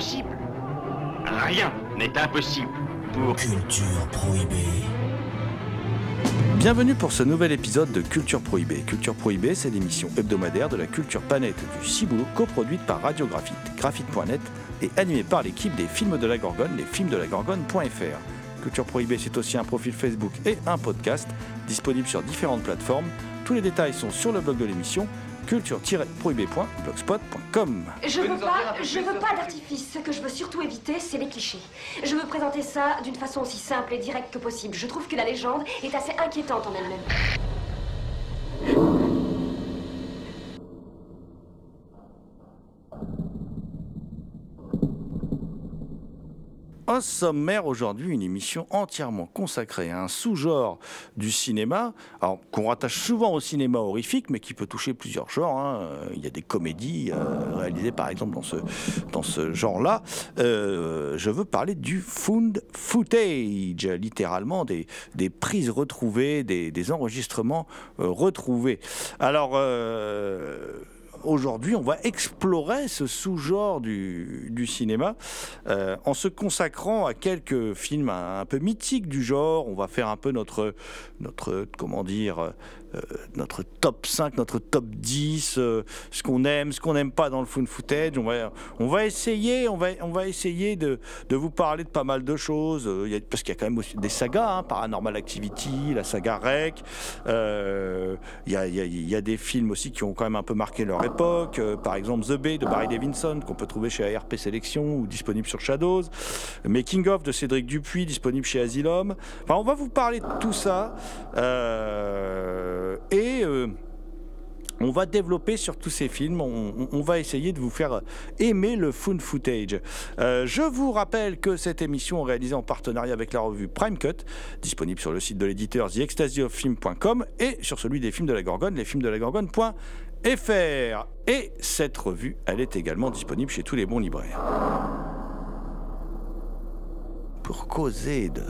Rien n'est impossible pour... Culture prohibée. Bienvenue pour ce nouvel épisode de Culture Prohibée. Culture Prohibée, c'est l'émission hebdomadaire de la culture planète du Ciboulot, coproduite par Radio Graphite, graphite.net et animée par l'équipe des films de la Gorgone, les films de la Gorgone.fr. Culture Prohibée, c'est aussi un profil Facebook et un podcast disponible sur différentes plateformes. Tous les détails sont sur le blog de l'émission culture-prohibé.blogspot.com. Je veux pas, je veux pas d'artifice. Ce que je veux surtout éviter, c'est les clichés. Je veux présenter ça d'une façon aussi simple et directe que possible. Je trouve que la légende est assez inquiétante en elle-même. Sommaire aujourd'hui, une émission entièrement consacrée à un sous-genre du cinéma, qu'on rattache souvent au cinéma horrifique, mais qui peut toucher plusieurs genres. hein. Il y a des comédies euh, réalisées par exemple dans ce, dans ce genre-là. Euh, je veux parler du found footage, littéralement des, des prises retrouvées, des, des enregistrements euh, retrouvés. Alors. Aujourd'hui, on va explorer ce sous-genre du, cinéma euh, en se consacrant à quelques films un, peu mythiques du genre. On va faire un peu notre, notre comment dire, notre top 5, notre top 10, euh, ce qu'on aime, ce qu'on n'aime pas dans le found footage. On va, on va essayer, on va, on va essayer de, vous parler de pas mal de choses, euh, parce qu'il y a quand même des sagas, hein, Paranormal Activity, la saga Rec. euh, Il y, a, des films aussi qui ont quand même un peu marqué leur époque, euh, par exemple The Bay de Barry Davidson, qu'on peut trouver chez ARP Sélection ou disponible sur Shadows. Making of de Cédric Dupuis, disponible chez Asylum. Enfin, on va vous parler de tout ça. euh, et. euh, on va développer sur tous ces films, on, va essayer de vous faire aimer le found footage. Euh, je vous rappelle que cette émission est réalisée en partenariat avec la revue Prime Cut, disponible sur le site de l'éditeur TheExtasyOfFilm.com et sur celui des films de la Gorgone, lesfilmsdelagorgone.fr. Et cette revue, elle est également disponible chez tous les bons libraires. Pour causer de,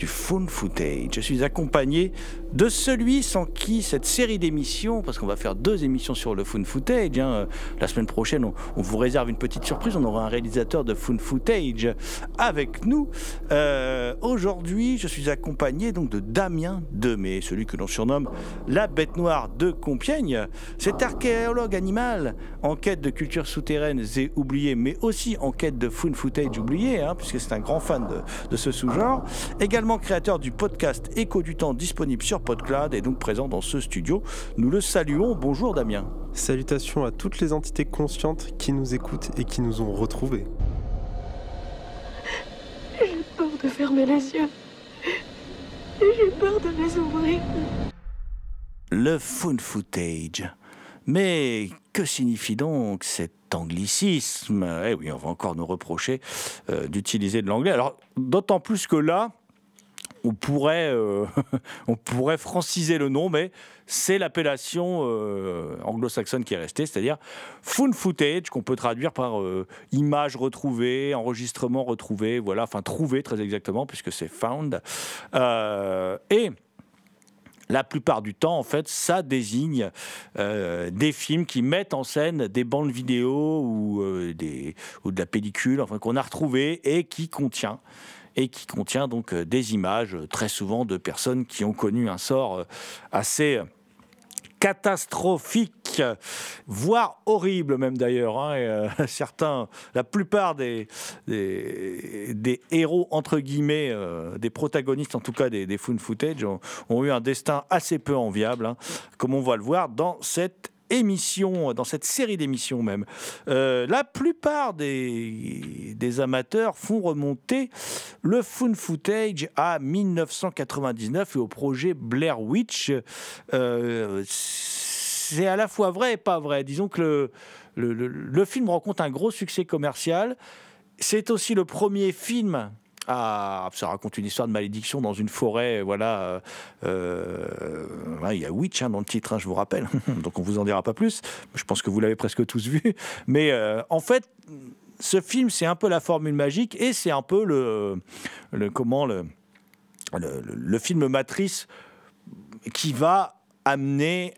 du found footage, je suis accompagné de celui sans qui cette série d'émissions, parce qu'on va faire deux émissions sur le found footage, hein, euh, la semaine prochaine on, vous réserve une petite surprise, on aura un réalisateur de found footage avec nous. Euh, Aujourd'hui je suis accompagné donc de Damien Demey, celui que l'on surnomme la bête noire de Compiègne. Cet archéologue animal en quête de cultures souterraines et oubliées, mais aussi en quête de found footage oublié, hein, puisque c'est un grand fan de, de ce sous-genre. Également créateur du podcast Écho du temps disponible sur PodCloud et donc présent dans ce studio. Nous le saluons. Bonjour Damien. Salutations à toutes les entités conscientes qui nous écoutent et qui nous ont retrouvés. J'ai peur de fermer les yeux. J'ai peur de les ouvrir. Le found footage. Mais que signifie donc cet anglicisme? Eh oui, on va encore nous reprocher euh, d'utiliser de l'anglais. Alors, d'autant plus que là, on pourrait, euh, on pourrait franciser le nom, mais c'est l'appellation euh, anglo-saxonne qui est restée, c'est-à-dire found footage, qu'on peut traduire par euh, image retrouvée, enregistrement retrouvé, voilà, enfin trouvé très exactement, puisque c'est found. Euh, et la plupart du temps, en fait, ça désigne des films qui mettent en scène des bandes vidéo ou, des, ou de la pellicule, enfin, qu'on a retrouvé et qui contient et qui contient donc euh, des images, euh, très souvent de personnes qui ont connu un sort euh, assez catastrophique, voire horrible même d'ailleurs. hein, certains, la plupart des, des, héros entre guillemets, des protagonistes en tout cas des, des footage ont, ont eu un destin assez peu enviable, hein, comme on va le voir dans cette émission, dans cette série d'émissions même, euh, la plupart des, amateurs font remonter le fun footage à 1999 et au projet Blair Witch. Euh, c'est à la fois vrai et pas vrai. Disons que le, le- le film rencontre un gros succès commercial. C'est aussi le premier film à, ça raconte une histoire de malédiction dans une forêt, voilà. euh, euh, il y a Witch hein, dans le titre, hein, je vous rappelle. Donc on vous en dira pas plus. Je pense que vous l'avez presque tous vu. Mais euh, en fait, ce film, c'est un peu la formule magique et c'est un peu le, comment le, film matrice qui va amener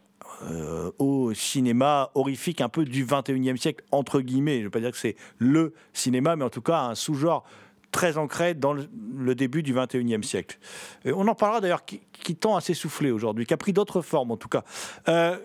au cinéma horrifique un peu du 21e siècle, entre guillemets. Je ne veux pas dire que c'est le cinéma, mais en tout cas un sous-genre très ancré dans le, début du 21e siècle. Et on en parlera d'ailleurs qui, qui tend à s'essouffler aujourd'hui, qui a pris d'autres formes en tout cas. Euh,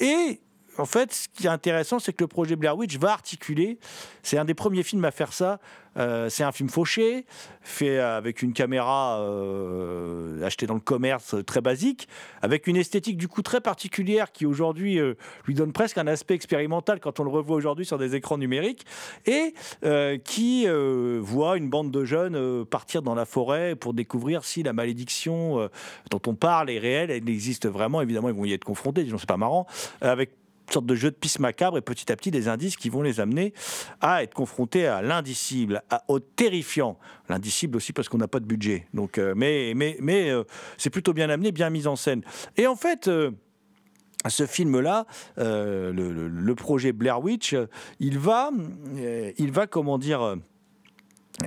et en fait, ce qui est intéressant, c'est que le projet Blair Witch va articuler. C'est un des premiers films à faire ça. Euh, c'est un film fauché, fait avec une caméra euh, achetée dans le commerce, euh, très basique, avec une esthétique du coup très particulière qui aujourd'hui euh, lui donne presque un aspect expérimental quand on le revoit aujourd'hui sur des écrans numériques, et euh, qui euh, voit une bande de jeunes euh, partir dans la forêt pour découvrir si la malédiction euh, dont on parle est réelle, elle existe vraiment. Évidemment, ils vont y être confrontés, disons, c'est pas marrant, avec sorte de jeu de piste macabre et petit à petit des indices qui vont les amener à être confrontés à l'indicible, au terrifiant. L'indicible aussi parce qu'on n'a pas de budget. Donc, euh, mais mais, mais euh, c'est plutôt bien amené, bien mis en scène. Et en fait. euh, ce film-là, le, le- projet Blair Witch, il va, il va comment dire,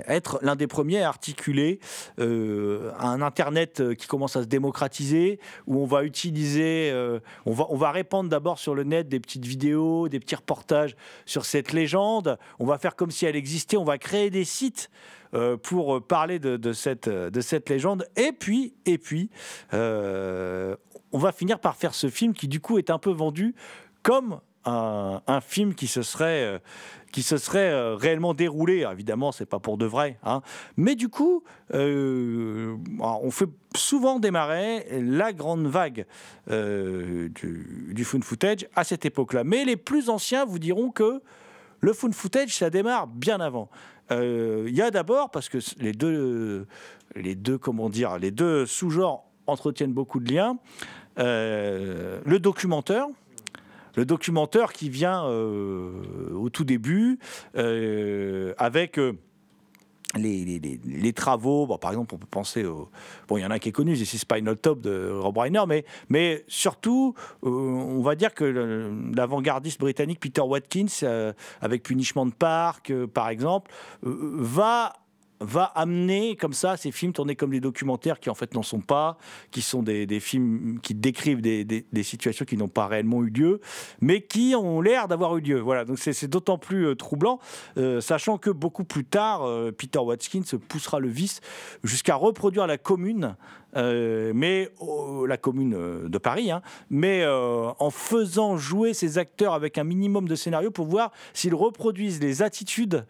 être l'un des premiers à articuler euh, un Internet euh, qui commence à se démocratiser, où on va utiliser, euh, on, va, on va répandre d'abord sur le net des petites vidéos, des petits reportages sur cette légende, on va faire comme si elle existait, on va créer des sites pour parler de, cette, de cette légende, et puis, et puis on va finir par faire ce film qui du coup est un peu vendu comme un, film qui se serait, qui se serait euh, réellement déroulé. Alors, évidemment, c'est pas pour de vrai, hein. mais du coup, euh, alors, on fait souvent démarrer la grande vague euh, du, du found footage à cette époque-là. Mais les plus anciens vous diront que le found footage, ça démarre bien avant. Il y a d'abord, parce que les deux, les deux, comment dire, les deux sous-genres entretiennent beaucoup de liens, le documentaire. Le documentaire qui vient euh, au tout début euh, avec euh, les, travaux. Bon, par exemple, on peut penser au. Bon, il y en a qui est connu, c'est Spinal Top de Rob Reiner, mais, mais surtout, on va dire que l'avant-gardiste britannique Peter Watkins, avec Punishment Park, euh, par exemple, va va amener comme ça ces films tournés comme des documentaires qui en fait n'en sont pas, qui sont des, films qui décrivent des, situations qui n'ont pas réellement eu lieu, mais qui ont l'air d'avoir eu lieu. Voilà, donc c'est c'est d'autant plus euh, troublant, euh, sachant que beaucoup plus tard, euh, Peter Watkins poussera le vice jusqu'à reproduire la commune, euh, mais oh, la commune euh, de Paris, hein, mais euh, en faisant jouer ces acteurs avec un minimum de scénario pour voir s'ils reproduisent les attitudes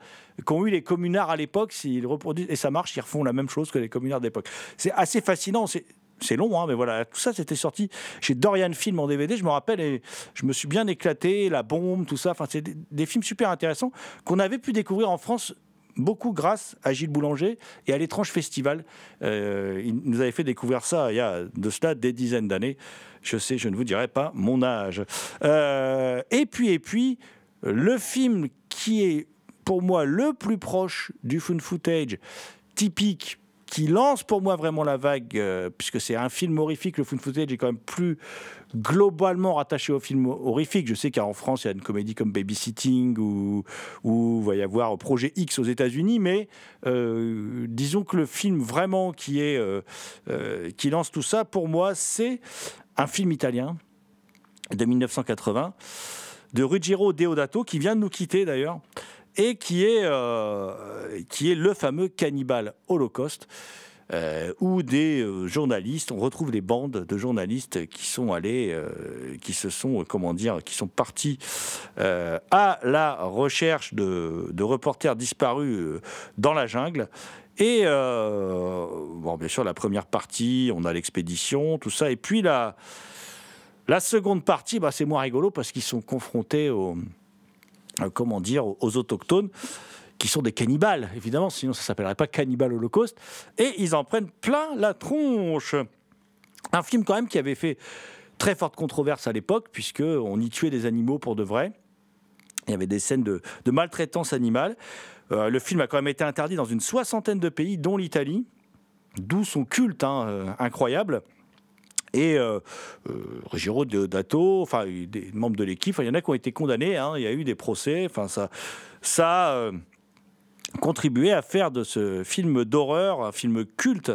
qu'ont eu les communards à l'époque, s'ils reproduisent, et ça marche, ils refont la même chose que les communards d'époque. C'est assez fascinant, c'est long, hein, mais voilà, tout ça c'était sorti chez Dorian Film en DVD, je me rappelle, et je me suis bien éclaté, La Bombe, tout ça, enfin c'est des films super intéressants qu'on avait pu découvrir en France beaucoup grâce à Gilles Boulanger et à l'étrange festival. Euh, il nous avait fait découvrir ça il y a de cela des dizaines d'années. Je sais, je ne vous dirai pas mon âge. Euh, et puis, et puis, le film qui est pour moi le plus proche du found footage typique qui lance pour moi vraiment la vague, euh, puisque c'est un film horrifique, le found footage est quand même plus globalement rattaché au film horrifique. Je sais qu'en France, il y a une comédie comme Babysitting ou, il va y avoir Projet X aux États-Unis, mais euh, disons que le film vraiment qui, est, euh, euh, qui lance tout ça, pour moi, c'est un film italien de 1980 de Ruggiero Deodato, qui vient de nous quitter d'ailleurs, et qui est, qui est le fameux cannibale Holocauste, euh, où des euh, journalistes, on retrouve des bandes de journalistes qui sont allés, euh, qui se sont, euh, comment dire, qui sont partis à la recherche de, reporters disparus dans la jungle. Et bon, bien sûr, la première partie, on a l'expédition, tout ça, et puis la seconde partie, bah, c'est moins rigolo parce qu'ils sont confrontés aux, comment dire, aux autochtones qui sont des cannibales, évidemment, sinon ça s'appellerait pas Cannibal Holocaust, et ils en prennent plein la tronche. Un film quand même qui avait fait très forte controverse à l'époque, puisqu'on y tuait des animaux pour de vrai. Il y avait des scènes de, maltraitance animale. Euh, le film a quand même été interdit dans une soixantaine de pays, dont l'Italie, d'où son culte hein, euh, incroyable. Et euh, euh Dato, enfin des membres de l'équipe, il y en a qui ont été condamnés. Hein. il y a eu des procès. Enfin ça, ça contribué à faire de ce film d'horreur un film culte.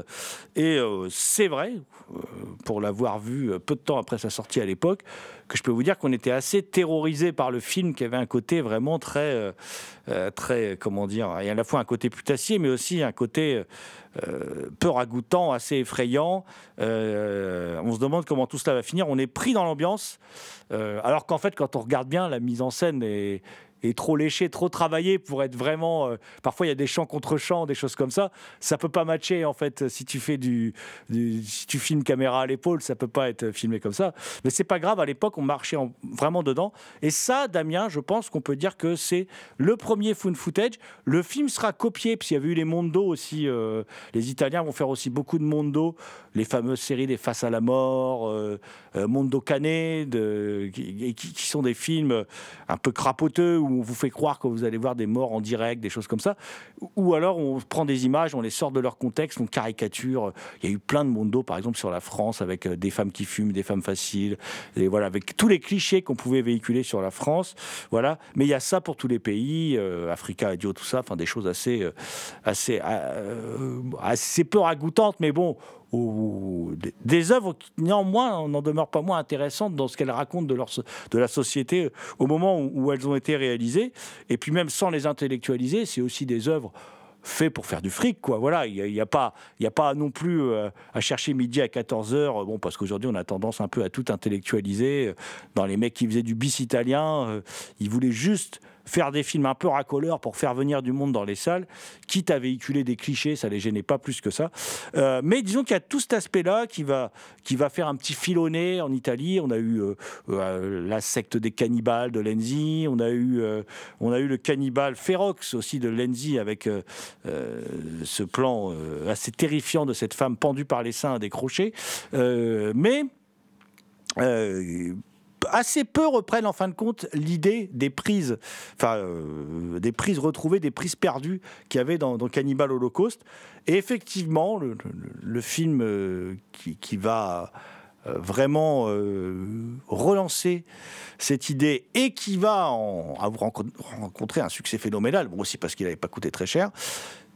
Et euh, c'est vrai, euh, pour l'avoir vu peu de temps après sa sortie à l'époque, que je peux vous dire qu'on était assez terrorisé par le film qui avait un côté vraiment très, euh, très comment dire, a à la fois un côté putassier, mais aussi un côté peu ragoûtant, assez effrayant. on se demande comment tout cela va finir. On est pris dans l'ambiance, alors qu'en fait, quand on regarde bien, la mise en scène est est trop léché, trop travaillé pour être vraiment. Euh, parfois, il y a des chants contre chants, des choses comme ça. Ça peut pas matcher en fait si tu fais du, si tu filmes caméra à l'épaule, ça peut pas être filmé comme ça. Mais c'est pas grave. À l'époque, on marchait vraiment dedans. Et ça, Damien, je pense qu'on peut dire que c'est le premier found footage. Le film sera copié, parce qu'il y avait eu les Mondo aussi. Euh, les Italiens vont faire aussi beaucoup de Mondo, les fameuses séries des Face à la mort, euh, Mondo Canet, de, qui, qui, sont des films un peu crapoteux où on vous fait croire que vous allez voir des morts en direct, des choses comme ça. Ou alors on prend des images, on les sort de leur contexte, on caricature. Il y a eu plein de mondos, par exemple, sur la France, avec euh, des femmes qui fument, des femmes faciles, et voilà, avec tous les clichés qu'on pouvait véhiculer sur la France. Voilà. Mais il y a ça pour tous les pays, euh, Africa, Idio, tout ça, enfin des choses assez, euh, assez, assez peu ragoûtantes, mais bon, des œuvres qui néanmoins n'en demeurent pas moins intéressantes dans ce qu'elles racontent de, la société au moment où, elles ont été réalisées. Et puis même sans les intellectualiser, c'est aussi des œuvres faites pour faire du fric, quoi. Voilà, il n'y a, a, pas, a pas non plus euh, à chercher midi à 14h, bon, parce qu'aujourd'hui, on a tendance un peu à tout intellectualiser. Dans les mecs qui faisaient du bis italien, euh, ils voulaient juste faire des films un peu racoleurs pour faire venir du monde dans les salles, quitte à véhiculer des clichés, ça les gênait pas plus que ça. Euh, mais disons qu'il y a tout cet aspect-là qui va, qui va faire un petit filonné en Italie. On a eu euh, euh, la secte des cannibales de Lenzi, on a eu, on a eu le cannibale Ferox aussi de Lenzi avec ce plan assez terrifiant de cette femme pendue par les seins à des crochets. mais assez peu reprennent en fin de compte l'idée des prises, enfin euh, des prises retrouvées, des prises perdues qu'il y avait dans, Cannibal Holocaust. Et effectivement, le, film euh, qui, va euh, vraiment relancer cette idée et qui va en, rencontrer un succès phénoménal, aussi parce qu'il n'avait pas coûté très cher,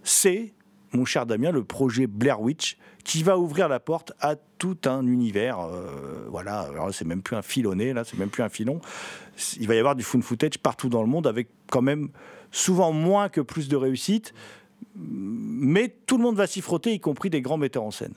c'est mon cher Damien, le projet Blair Witch, qui va ouvrir la porte à tout un univers. Euh, voilà, alors c'est même plus un filonné, là, c'est même plus un filon. Il va y avoir du fun footage partout dans le monde, avec quand même souvent moins que plus de réussite. Mais tout le monde va s'y frotter, y compris des grands metteurs en scène.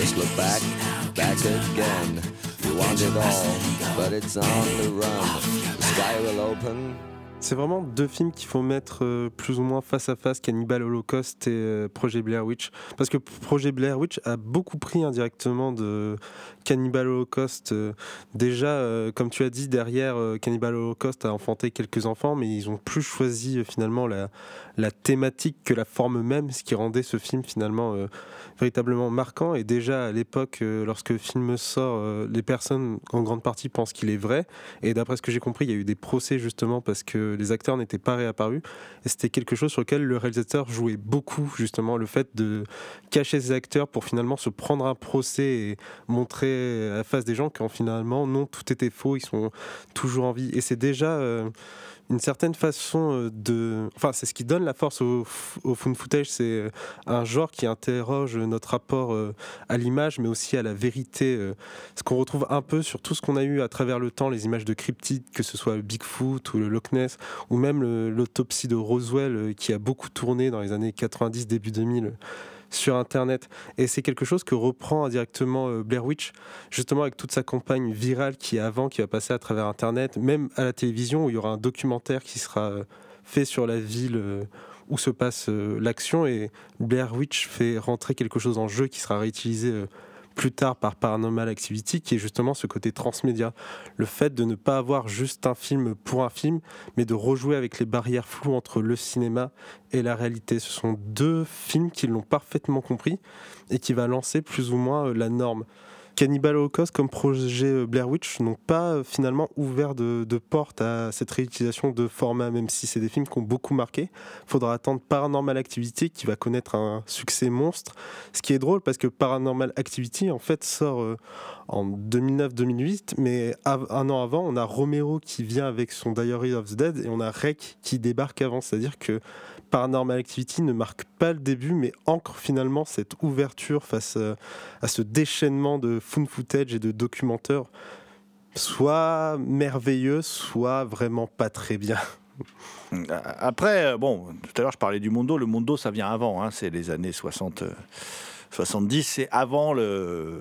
Just look back, back again. You want it all, but it's on the run. The sky will open. C'est vraiment deux films qu'il faut mettre euh, plus ou moins face à face, Cannibal Holocaust et euh, Projet Blair Witch. Parce que Projet Blair Witch a beaucoup pris indirectement de Cannibal Holocaust. Euh, déjà, comme tu as dit, derrière Cannibal Holocaust a enfanté quelques enfants, mais ils ont plus choisi finalement la, la thématique que la forme même, ce qui rendait ce film finalement véritablement marquant. Et déjà à l'époque, lorsque le film sort, les personnes en grande partie pensent qu'il est vrai. Et d'après ce que j'ai compris, il y a eu des procès justement parce que les acteurs n'étaient pas réapparus. Et c'était quelque chose sur lequel le réalisateur jouait beaucoup, justement, le fait de cacher ses acteurs pour finalement se prendre un procès et montrer à la face des gens qu'en finalement, non, tout était faux, ils sont toujours en vie. Et c'est déjà... Euh, une certaine façon euh, de. Enfin, c'est ce qui donne la force au, au footage. C'est euh, un genre qui interroge notre rapport euh, à l'image, mais aussi à la vérité. Ce qu'on retrouve un peu sur tout ce qu'on a eu à travers le temps, les images de cryptides, que ce soit Bigfoot ou le Loch Ness, ou même l'autopsie de Roswell qui a beaucoup tourné dans les années 90, début 2000 sur Internet. Et c'est quelque chose que reprend indirectement euh, Blair Witch, justement avec toute sa campagne virale qui est avant, qui va passer à travers Internet, même à la télévision, où il y aura un documentaire qui sera euh, fait sur la ville euh, où se passe l'action. Et Blair Witch fait rentrer quelque chose en jeu qui sera réutilisé plus tard par Paranormal Activity, qui est justement ce côté transmédia. Le fait de ne pas avoir juste un film pour un film, mais de rejouer avec les barrières floues entre le cinéma et la réalité. Ce sont deux films qui l'ont parfaitement compris et qui va lancer plus ou moins euh, la norme. Cannibal Holocaust comme projet euh, Blair Witch n'ont pas euh, finalement ouvert de, porte à cette réutilisation de format, même si c'est des films qui ont beaucoup marqué. Faudra attendre Paranormal Activity qui va connaître un succès monstre. Ce qui est drôle parce que Paranormal Activity en fait sort euh, en 2009-2008, mais un an avant, on a Romero qui vient avec son Diary of the Dead et on a Rec qui débarque avant. C'est-à-dire que Paranormal Activity ne marque pas le début, mais ancre finalement cette ouverture face euh, à, ce déchaînement de fun footage et de documentaires, soit merveilleux, soit vraiment pas très bien. Après, euh, bon, tout à l'heure je parlais du Mondo. Le Mondo, ça vient avant, hein, c'est les années 60, 70, euh, c'est avant le,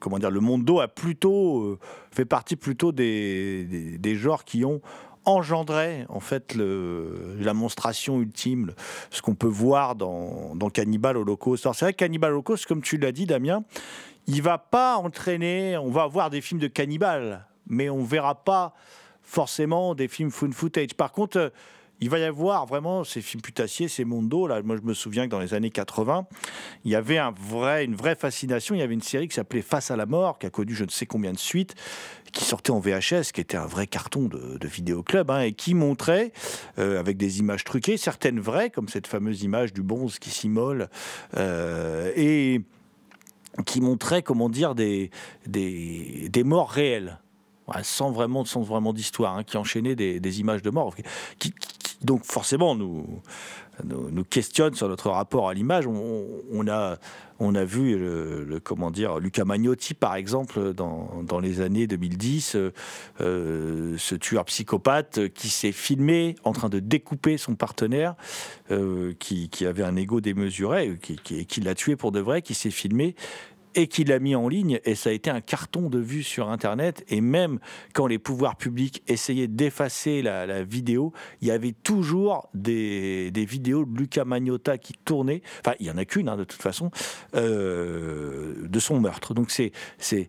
comment dire, le Mondo a plutôt fait partie plutôt des genres qui ont engendrait en fait la monstration ultime, ce qu'on peut voir dans, Cannibal Holocaust. Alors c'est vrai que Cannibal Holocaust, comme tu l'as dit Damien, il va pas entraîner, on va voir des films de cannibales, mais on verra pas forcément des films fun footage. Par contre, il va y avoir vraiment ces films putassiers, ces mondos. Là, moi, je me souviens que dans les années 80, il y avait un vrai, une vraie fascination. Il y avait une série qui s'appelait Face à la mort, qui a connu je ne sais combien de suites, qui sortait en VHS, qui était un vrai carton de, de vidéoclub, hein, et qui montrait, euh, avec des images truquées, certaines vraies, comme cette fameuse image du bonze qui s'immole, euh, et qui montrait, comment dire, des, morts réelles sans vraiment, sans vraiment d'histoire, hein, qui enchaînait des, images de mort, qui, donc forcément nous, nous, questionne sur notre rapport à l'image. On, a, vu le, comment dire, Luca Magnotti par exemple dans, dans les années 2010, euh, euh, ce tueur psychopathe qui s'est filmé en train de découper son partenaire, euh, qui, qui, avait un ego démesuré, qui, qui, qui l'a tué pour de vrai, qui s'est filmé et qu'il l'a mis en ligne et ça a été un carton de vues sur Internet et même quand les pouvoirs publics essayaient d'effacer la, vidéo, il y avait toujours des, vidéos de Luca Magnotta qui tournaient, enfin il y en a qu'une hein, de toute façon, euh, de son meurtre. Donc c'est c'est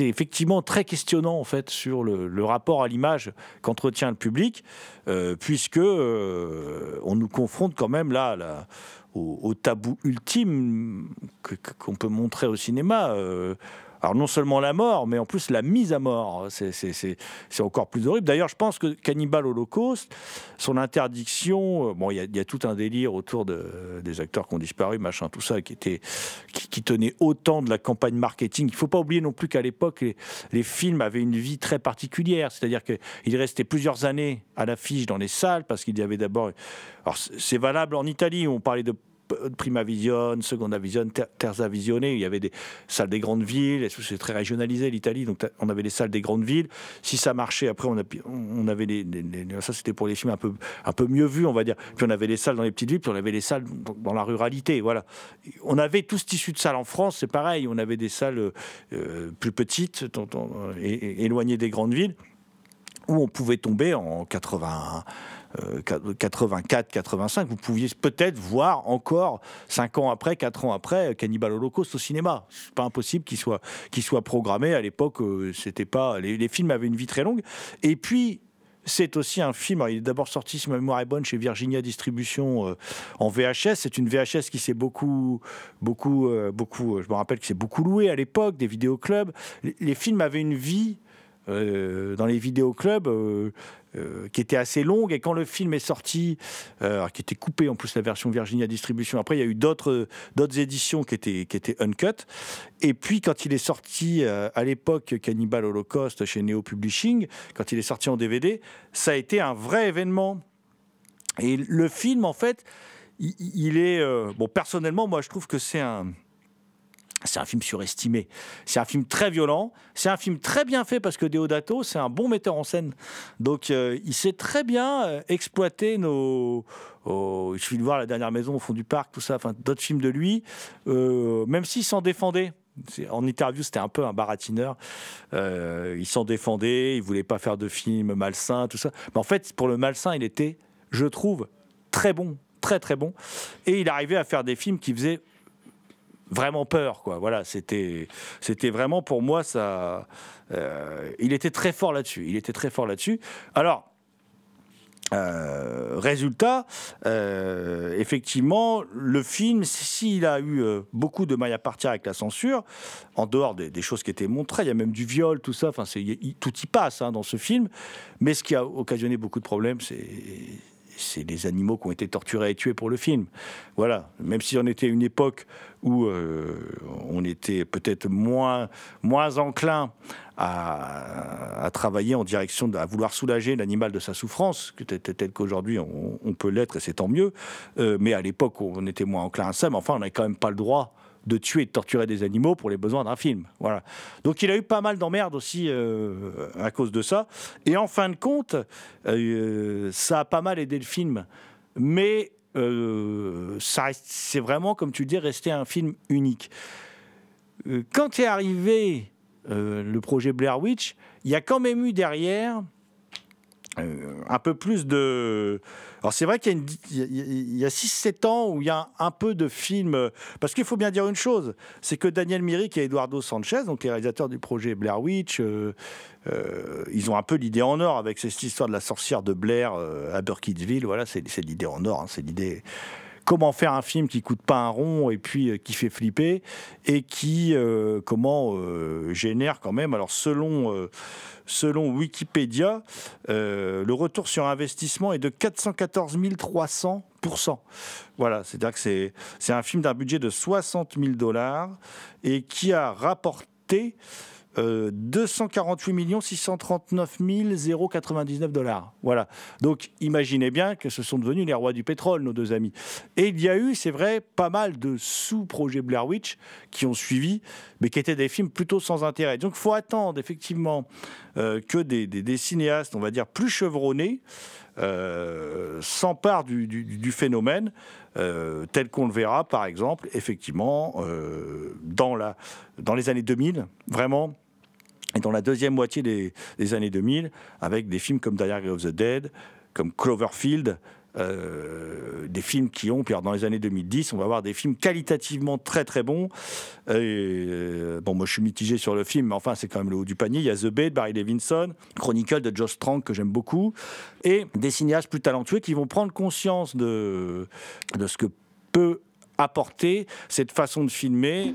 effectivement très questionnant en fait sur le, rapport à l'image qu'entretient le public, euh, puisque euh, on nous confronte quand même là, là au, tabou ultime qu'on peut montrer au cinéma. Euh, alors non seulement la mort, mais en plus la mise à mort. C'est encore plus horrible. D'ailleurs, je pense que Cannibal Holocaust, son interdiction, euh, bon, il y, a tout un délire autour de, des acteurs qui ont disparu, machin, tout ça, qui, tenait autant de la campagne marketing. Il ne faut pas oublier non plus qu'à l'époque, les, les, films avaient une vie très particulière. C'est-à-dire qu'ils restaient plusieurs années à l'affiche dans les salles, parce qu'il y avait d'abord... Alors c'est valable en Italie, où on parlait de Prima Vision, Seconda Vision, Terza Visione. Il y avait des salles des grandes villes. C'est très régionalisé l'Italie, donc on avait les salles des grandes villes. Si ça marchait, après on, avait les, ça c'était pour les films un peu un peu mieux vus, on va dire. Puis on avait les salles dans les petites villes, puis on avait les salles dans la ruralité. Voilà. On avait tout ce tissu de salles en France, c'est pareil. On avait des salles euh, plus petites, éloignées des grandes villes, où on pouvait tomber en 80 84, 85, vous pouviez peut-être voir encore 5 ans après, 4 ans après, Cannibal Holocaust au cinéma. C'est pas impossible qu'il soit, soit programmé. À l'époque, euh, c'était pas les, films avaient une vie très longue. Et puis c'est aussi un film. il est d'abord sorti, si ma mémoire est bonne, chez Virginia Distribution euh, en VHS. C'est une VHS qui s'est beaucoup, beaucoup, euh, beaucoup. Je me rappelle que c'est beaucoup loué à l'époque, des vidéoclubs. Les films avaient une vie dans les vidéoclubs euh, qui était assez longue. Et quand le film est sorti, euh, qui était coupé en plus la version Virginia Distribution, après il y a eu d'autres éditions qui étaient étaient uncut. Et puis quand il est sorti euh, à l'époque Cannibal Holocaust chez Neo Publishing, quand il est sorti en DVD, ça a été un vrai événement. Et le film, en fait, il, est bon. Personnellement, moi, je trouve que c'est un c'est un film surestimé. C'est un film très violent. C'est un film très bien fait parce que Deodato, c'est un bon metteur en scène. Donc, euh, il sait très bien euh, exploiter nos. il suffit de voir La dernière maison au fond du parc, tout ça, enfin, d'autres films de lui, euh, même s'il s'en défendait. En interview, c'était un peu un baratineur. il s'en défendait, il voulait pas faire de films malsains, tout ça. Mais en fait, pour le malsain, il était, je trouve, très bon, très très bon. Et il arrivait à faire des films qui faisaient vraiment peur, quoi. Voilà, c'était, c'était vraiment pour moi ça. Euh, il était très fort là-dessus. Il était très fort là-dessus. Alors. Euh, résultat, euh, effectivement, le film, s'il a eu beaucoup de mailles à partir avec la censure, en dehors des, choses qui étaient montrées, il y a même du viol, tout ça, enfin, tout y passe hein, dans ce film. Mais ce qui a occasionné beaucoup de problèmes, c'est c'est les animaux qui ont été torturés et tués pour le film. Voilà. Même si on était une époque où euh, on était peut-être moins, moins enclin à, travailler en direction, de, à vouloir soulager l'animal de sa souffrance, tel qu'aujourd'hui on, peut l'être et c'est tant mieux. Euh, mais à l'époque, on était moins enclin à ça. Mais enfin, on n'avait quand même pas le droit de tuer et de torturer des animaux pour les besoins d'un film. Voilà. Donc il a eu pas mal d'emmerdes aussi euh, à cause de ça. Et en fin de compte, ça a pas mal aidé le film. Mais euh, c'est vraiment, comme tu dis, resté un film unique. Quand est arrivé le projet Blair Witch, il y a quand même eu derrière un peu plus de alors c'est vrai qu'il y a, 6-7 ans où il y a un, peu de films, parce qu'il faut bien dire une chose, c'est que Daniel Myrick et Eduardo Sanchez, donc les réalisateurs du projet Blair Witch, euh, euh, ils ont un peu l'idée en or avec cette histoire de la sorcière de Blair euh, à Burkittsville, voilà, c'est l'idée en or, hein, c'est l'idée comment faire un film qui coûte pas un rond et puis qui fait flipper et qui comment génère quand même alors selon Selon Wikipédia, euh, le retour sur investissement est de 414 300% voilà, c'est-à-dire que c'est, c'est un film d'un budget de 60 000 dollars et qui a rapporté 248 639 099 dollars. Voilà. Donc imaginez bien que ce sont devenus les rois du pétrole, nos deux amis. Et il y a eu, c'est vrai, pas mal de sous-projets Blair Witch qui ont suivi, mais qui étaient des films plutôt sans intérêt. Donc il faut attendre effectivement euh, que des, cinéastes, on va dire, plus chevronnés, euh, s'emparent du, phénomène, euh, tel qu'on le verra, par exemple, effectivement, dans les années 2000, vraiment et dans la deuxième moitié des, années 2000, avec des films comme Diary of the Dead, comme Cloverfield, euh, des films qui ont, puis dans les années 2010, on va avoir des films qualitativement très très bons. Euh, bon, moi je suis mitigé sur le film, mais enfin c'est quand même le haut du panier. Il y a The Bay de Barry Levinson, Chronicle de Josh Trank que j'aime beaucoup, et des cinéastes plus talentueux qui vont prendre conscience de, de ce que peut apporter cette façon de filmer.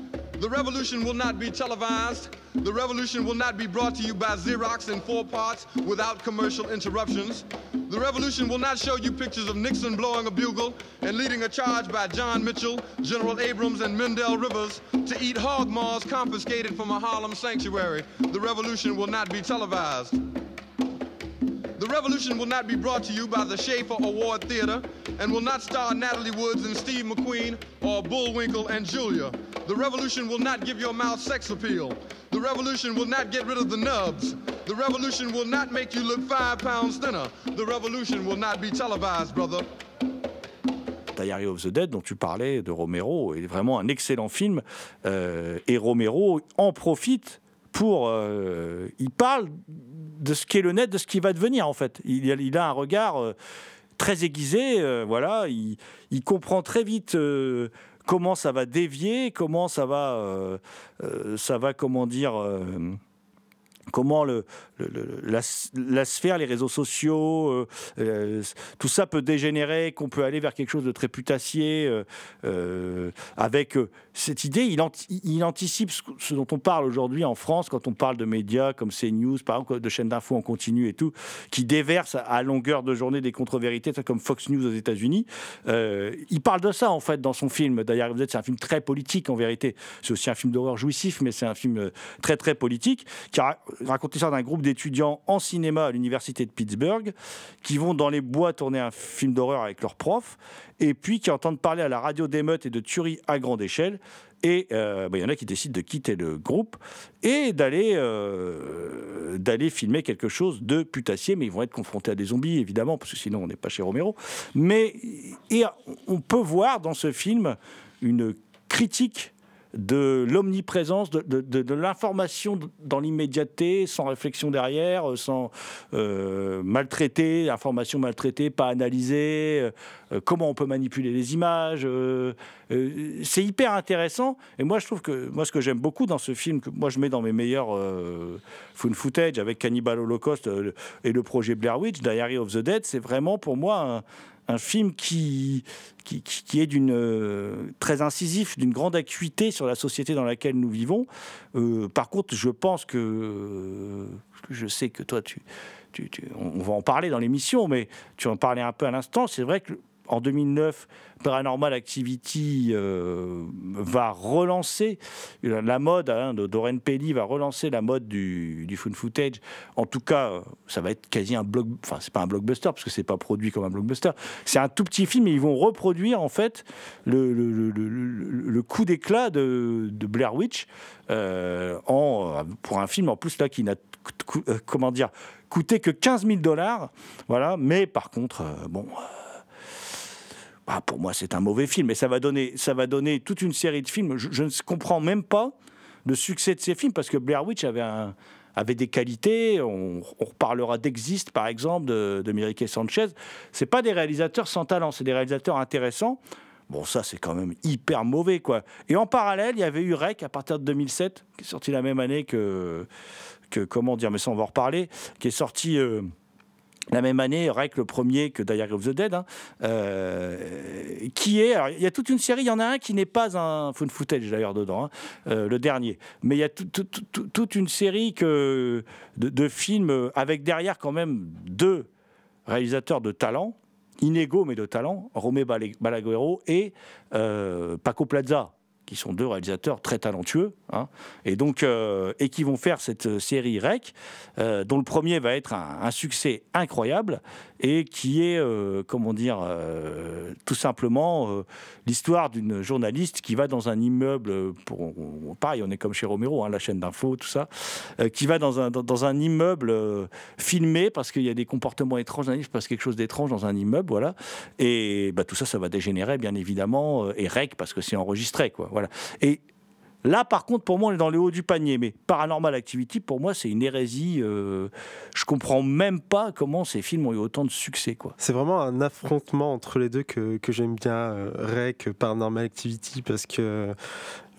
The revolution will not be televised. The revolution will not be brought to you by Xerox in four parts without commercial interruptions. The revolution will not show you pictures of Nixon blowing a bugle and leading a charge by John Mitchell, General Abrams, and Mendel Rivers to eat hog maws confiscated from a Harlem sanctuary. The revolution will not be televised. The revolution will not be brought to you by the Schaefer Award Theater and will not star Natalie Woods and Steve McQueen or Bullwinkle and Julia. The revolution will not give your mouth sex appeal. The revolution will not get rid of the nubs. The revolution will not make you look five pounds thinner. The revolution will not be televised, brother. Diary of the Dead, dont tu parlais, de Romero, est vraiment un excellent film. Euh, et Romero en profite pour. euh, il parle de ce qu'est le net, de ce qui va devenir, en fait. Il, a- un regard euh, très aiguisé, euh, voilà. Il, comprend très vite. euh, comment ça va dévier, comment ça va, ça va, comment dire, comment la, sphère, les réseaux sociaux, euh, euh, tout ça peut dégénérer, qu'on peut aller vers quelque chose de très putassier, euh, avec cette idée, il, anti- il anticipe ce, dont on parle aujourd'hui en France quand on parle de médias comme CNews, par exemple, de chaînes d'infos en continu et tout, qui déversent à, longueur de journée des contre-vérités, comme Fox News aux États-Unis. Il parle de ça en fait dans son film. D'ailleurs, vous êtes, c'est un film très politique en vérité. C'est aussi un film d'horreur jouissif, mais c'est un film très très politique raconté ça d'un groupe d'étudiants en cinéma à l'université de Pittsburgh qui vont dans les bois tourner un film d'horreur avec leurs profs et puis qui entendent parler à la radio d'émeutes et de tueries à grande échelle. Et euh, bah, il y en a qui décident de quitter le groupe et d'aller euh, d'aller filmer quelque chose de putassier, mais ils vont être confrontés à des zombies évidemment, parce que sinon on n'est pas chez Romero. Mais on peut voir dans ce film une critique de l'omniprésence, de, l'information dans l'immédiateté, sans réflexion derrière, euh, sans euh, maltraiter, information maltraitée, pas analysée, euh, comment on peut manipuler les images. c'est hyper intéressant. Et moi, je trouve que moi, ce que j'aime beaucoup dans ce film, que moi je mets dans mes meilleurs found footage avec Cannibal Holocaust et le projet Blair Witch, Diary of the Dead, c'est vraiment pour moi un, un film qui, qui, est d'une euh, très incisif, d'une grande acuité sur la société dans laquelle nous vivons. Euh, par contre, je pense que euh, je sais que toi, tu, tu- on va en parler dans l'émission, mais tu en parlais un peu à l'instant. C'est vrai que en 2009, Paranormal Activity euh, va relancer la la mode, hein, Pelly va relancer la mode du, du found footage. En tout cas, euh, ça va être quasi un bloc, enfin c'est pas un blockbuster parce que c'est pas produit comme un blockbuster. C'est un tout petit film et ils vont reproduire en fait le, coup d'éclat de, Blair Witch euh, en, pour un film en plus là qui n'a euh, comment dire coûté que 15 000 dollars. Voilà, mais par contre, euh, bon. Bah, pour moi, c'est un mauvais film. Et ça va donner, ça va donner toute une série de films. Je, ne comprends même pas le succès de ces films parce que Blair Witch avait, des qualités. On, on reparlera d'Exist, par exemple, de, de Mirique Sanchez. C'est pas des réalisateurs sans talent, c'est des réalisateurs intéressants. Bon, ça, c'est quand même hyper mauvais, quoi. Et en parallèle, il y avait eu Rec à partir de 2007, qui est sorti la même année que, que comment dire, mais ça, on va en reparler, qui est sorti. euh, la même année, Rec le premier que Diary of the Dead, hein, euh, qui est, il y a toute une série, il y en a un qui n'est pas un found footage d'ailleurs dedans, hein, euh, le dernier, mais il y a tout- tout- tout- toute une série que, de, films avec derrière quand même deux réalisateurs de talent, inégaux mais de talent, Romé Balaguerro et euh, Paco Plaza, qui sont deux réalisateurs très talentueux, hein, et donc euh, et qui vont faire cette euh, série Rec, euh, dont le premier va être un, succès incroyable et qui est, comment dire, tout simplement l'histoire d'une journaliste qui va dans un immeuble, pour, pareil, on est comme chez Romero, hein, la chaîne d'info, tout ça, qui va dans un, dans, un immeuble filmé parce qu'il y a des comportements étranges, il se passe quelque chose d'étrange dans un immeuble, voilà, et bah, tout ça, ça va dégénérer, bien évidemment, et rec parce que c'est enregistré, quoi, voilà. Et Là, par contre, pour moi, on est dans le haut du panier. Mais Paranormal Activity, pour moi, c'est une hérésie. euh, je comprends même pas comment ces films ont eu autant de succès, quoi. C'est vraiment un affrontement entre les deux que, j'aime bien, euh, Rec, Paranormal Activity, parce que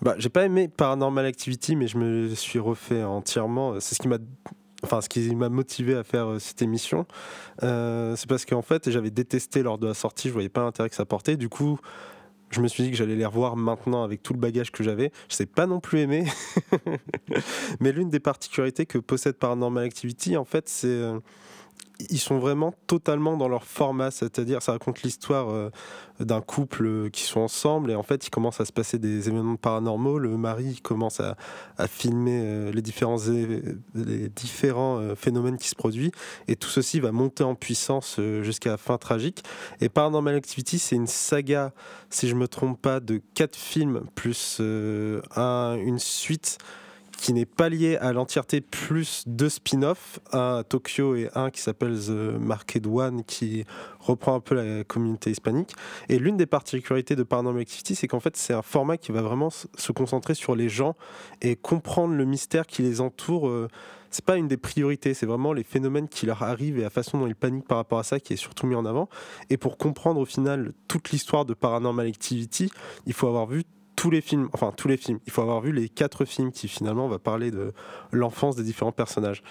bah, j'ai pas aimé Paranormal Activity, mais je me suis refait entièrement. C'est ce qui m'a. Enfin, ce qui m'a motivé à faire euh, cette émission, Euh, c'est parce qu'en fait, j'avais détesté lors de la sortie, je voyais pas l'intérêt que ça portait. Du coup, je me suis dit que j'allais les revoir maintenant avec tout le bagage que j'avais. Je sais pas non plus aimé. Mais l'une des particularités que possède Paranormal Activity, en fait, c'est euh, ils sont vraiment totalement dans leur format, c'est-à-dire ça raconte l'histoire euh, d'un couple euh, qui sont ensemble et en fait il commence à se passer des événements paranormaux. Le mari commence à, filmer les différents, les différents phénomènes qui se produisent et tout ceci va monter en puissance jusqu'à la fin tragique. Et Paranormal Activity, c'est une saga, si je me trompe pas, de quatre films plus un, une suite qui n'est pas lié à l'entièreté, plus deux spin-offs, un à Tokyo et un qui s'appelle The Market One, qui reprend un peu la communauté hispanique. Et l'une des particularités de Paranormal Activity, c'est qu'en fait, c'est un format qui va vraiment se concentrer sur les gens et comprendre le mystère qui les entoure. Euh, c'est pas une des priorités, c'est vraiment les phénomènes qui leur arrivent et la façon dont ils paniquent par rapport à ça qui est surtout mis en avant. Et pour comprendre au final toute l'histoire de Paranormal Activity, il faut avoir vu tous les films, enfin tous les films, il faut avoir vu les quatre films qui finalement va parler de l'enfance des différents personnages.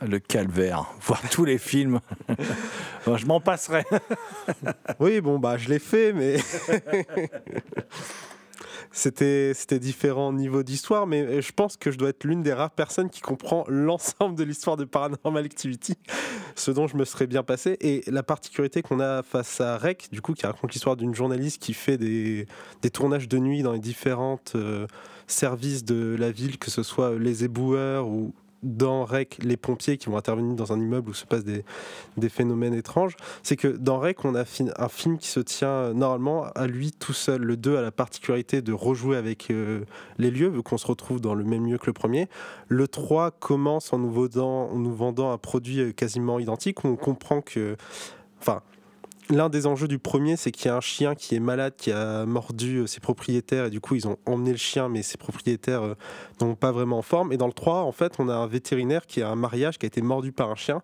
Le calvaire, voir tous les films. je m'en passerai. oui, bon, bah je l'ai fait, mais. c'était différents niveaux d'histoire, mais je pense que je dois être l'une des rares personnes qui comprend l'ensemble de l'histoire de Paranormal Activity, ce dont je me serais bien passé. Et la particularité qu'on a face à Rec, du coup, qui raconte l'histoire d'une journaliste qui fait des, des, tournages de nuit dans les différentes euh, services de la ville, que ce soit les éboueurs ou dans REC, les pompiers qui vont intervenir dans un immeuble où se passent des, phénomènes étranges, c'est que dans REC, on a un film qui se tient normalement à lui tout seul. Le 2 a la particularité de rejouer avec euh, les lieux, vu qu'on se retrouve dans le même lieu que le premier. Le 3 commence en nous vendant, en nous vendant un produit euh, quasiment identique, où on comprend que... Enfin, l'un des enjeux du premier, c'est qu'il y a un chien qui est malade, qui a mordu euh, ses propriétaires, et du coup, ils ont emmené le chien, mais ses propriétaires euh, n'ont pas vraiment en forme. Et dans le 3, en fait, on a un vétérinaire qui a un mariage qui a été mordu par un chien,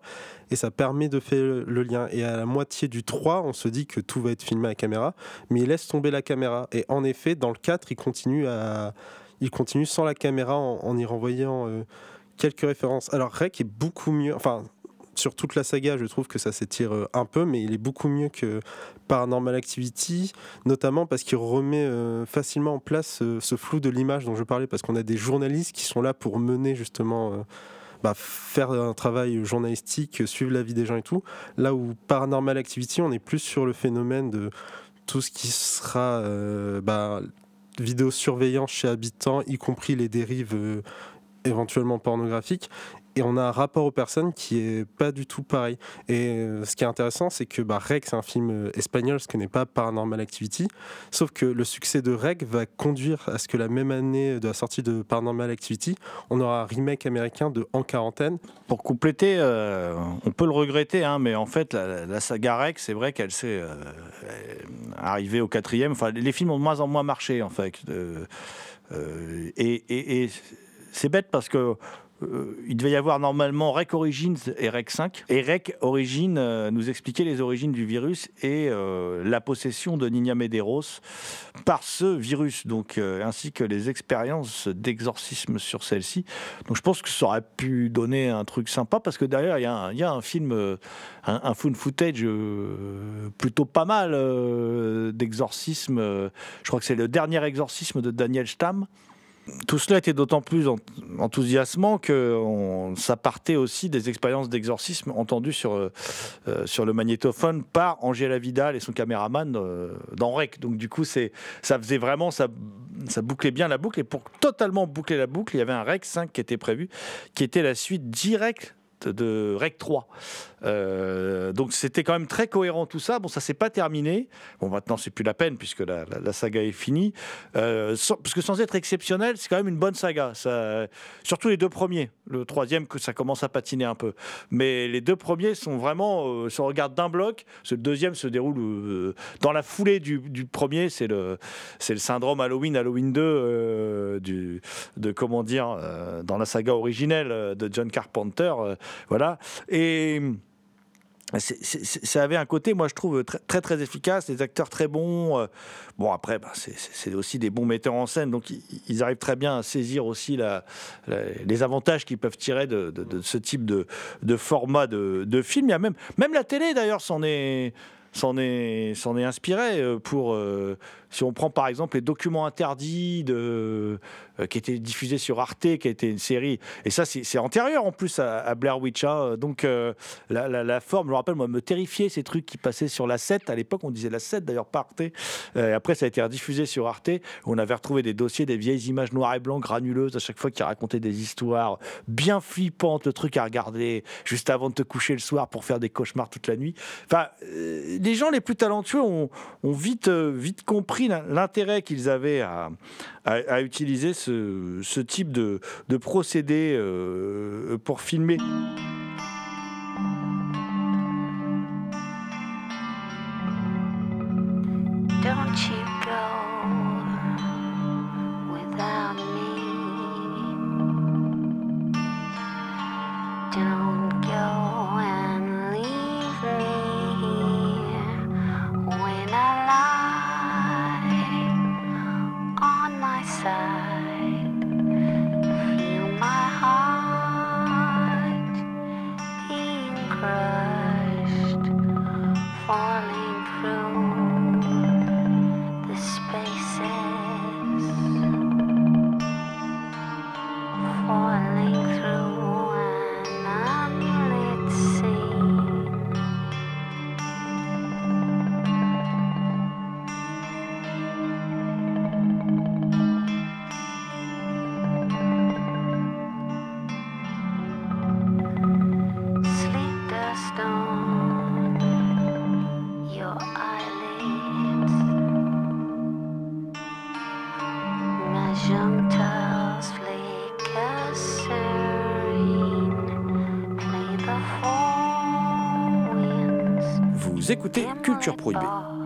et ça permet de faire le lien. Et à la moitié du 3, on se dit que tout va être filmé à la caméra, mais il laisse tomber la caméra. Et en effet, dans le 4, il continue, à... il continue sans la caméra en, y renvoyant. Euh, quelques références. Alors Rec est beaucoup mieux, enfin sur toute la saga, je trouve que ça s'étire euh, un peu, mais il est beaucoup mieux que Paranormal Activity, notamment parce qu'il remet euh, facilement en place euh, ce flou de l'image dont je parlais, parce qu'on a des journalistes qui sont là pour mener justement. Bah, faire un travail journalistique, suivre la vie des gens et tout. Là où Paranormal Activity, on est plus sur le phénomène de tout ce qui sera bah, vidéosurveillance chez habitants, y compris les dérives éventuellement pornographiques et on a un rapport aux personnes qui est pas du tout pareil. Et euh, ce qui est intéressant, c'est que bah, c'est un film euh, espagnol, ce qui n'est pas Paranormal Activity, sauf que le succès de Rec va conduire à ce que la même année de la sortie de Paranormal Activity, on aura un remake américain de En quarantaine. Pour compléter, euh, on peut le regretter, hein, mais en fait, la, saga Rec, c'est vrai qu'elle s'est arrivée au quatrième. Enfin, les films ont de moins en moins marché, en fait. et c'est bête parce que euh, il devait y avoir normalement REC Origins et REC 5. Et REC Origins euh, nous expliquait les origines du virus et euh, la possession de Nina Medeiros par ce virus, donc, ainsi que les expériences d'exorcisme sur celle-ci. Donc je pense que ça aurait pu donner un truc sympa parce que derrière, il y, a un, film, un, un footage plutôt pas mal d'exorcisme. je crois que c'est le dernier exorcisme de Daniel Stamm tout cela était d'autant plus enthousiasmant que ça partait aussi des expériences d'exorcisme entendues sur, euh, euh, sur le magnétophone par Angela Vidal et son caméraman euh, dans REC. Donc du coup, ça faisait vraiment, ça, ça bouclait bien la boucle. Et pour totalement boucler la boucle, il y avait un REC 5 qui était prévu, qui était la suite directe de Rec 3. Euh, donc c'était quand même très cohérent tout ça. Bon, ça s'est pas terminé. Bon, maintenant c'est plus la peine puisque la, saga est finie. Euh, parce que sans être exceptionnel, c'est quand même une bonne saga. Surtout les deux premiers. Le troisième que ça commence à patiner un peu. Mais les deux premiers sont vraiment, euh, se regardent d'un bloc. Le deuxième se déroule dans la foulée du, premier. C'est le, c'est le syndrome Halloween, Halloween 2 du, de comment dire dans la saga originelle de John Carpenter voilà. Et ça avait un côté, moi je trouve, très très, efficace, les acteurs très bons. Euh, bon, après, bah, c'est aussi des bons metteurs en scène, donc ils, arrivent très bien à saisir aussi les avantages qu'ils peuvent tirer de, ce type de, format de, film. Il y a même, la télé d'ailleurs s'en est s'en est, est inspiré euh, pour, euh, si on prend par exemple les documents interdits de, euh, qui étaient diffusés sur Arte, qui a été une série, et ça c'est antérieur en plus à, Blair Witch. Hein. donc la, la, forme, je me rappelle, moi, me terrifiait ces trucs qui passaient sur la 7. À l'époque, on disait la 7 d'ailleurs, pas Arte. et après, ça a été rediffusé sur Arte. On avait retrouvé des dossiers, des vieilles images noires et blancs granuleuses à chaque fois qui racontaient des histoires bien flippantes, le truc à regarder juste avant de te coucher le soir pour faire des cauchemars toute la nuit. Enfin, euh, les gens les plus talentueux ont, vite, euh, vite compris l'intérêt qu'ils avaient à, utiliser ce, type de, procédé euh, pour filmer. Culture Prohibée.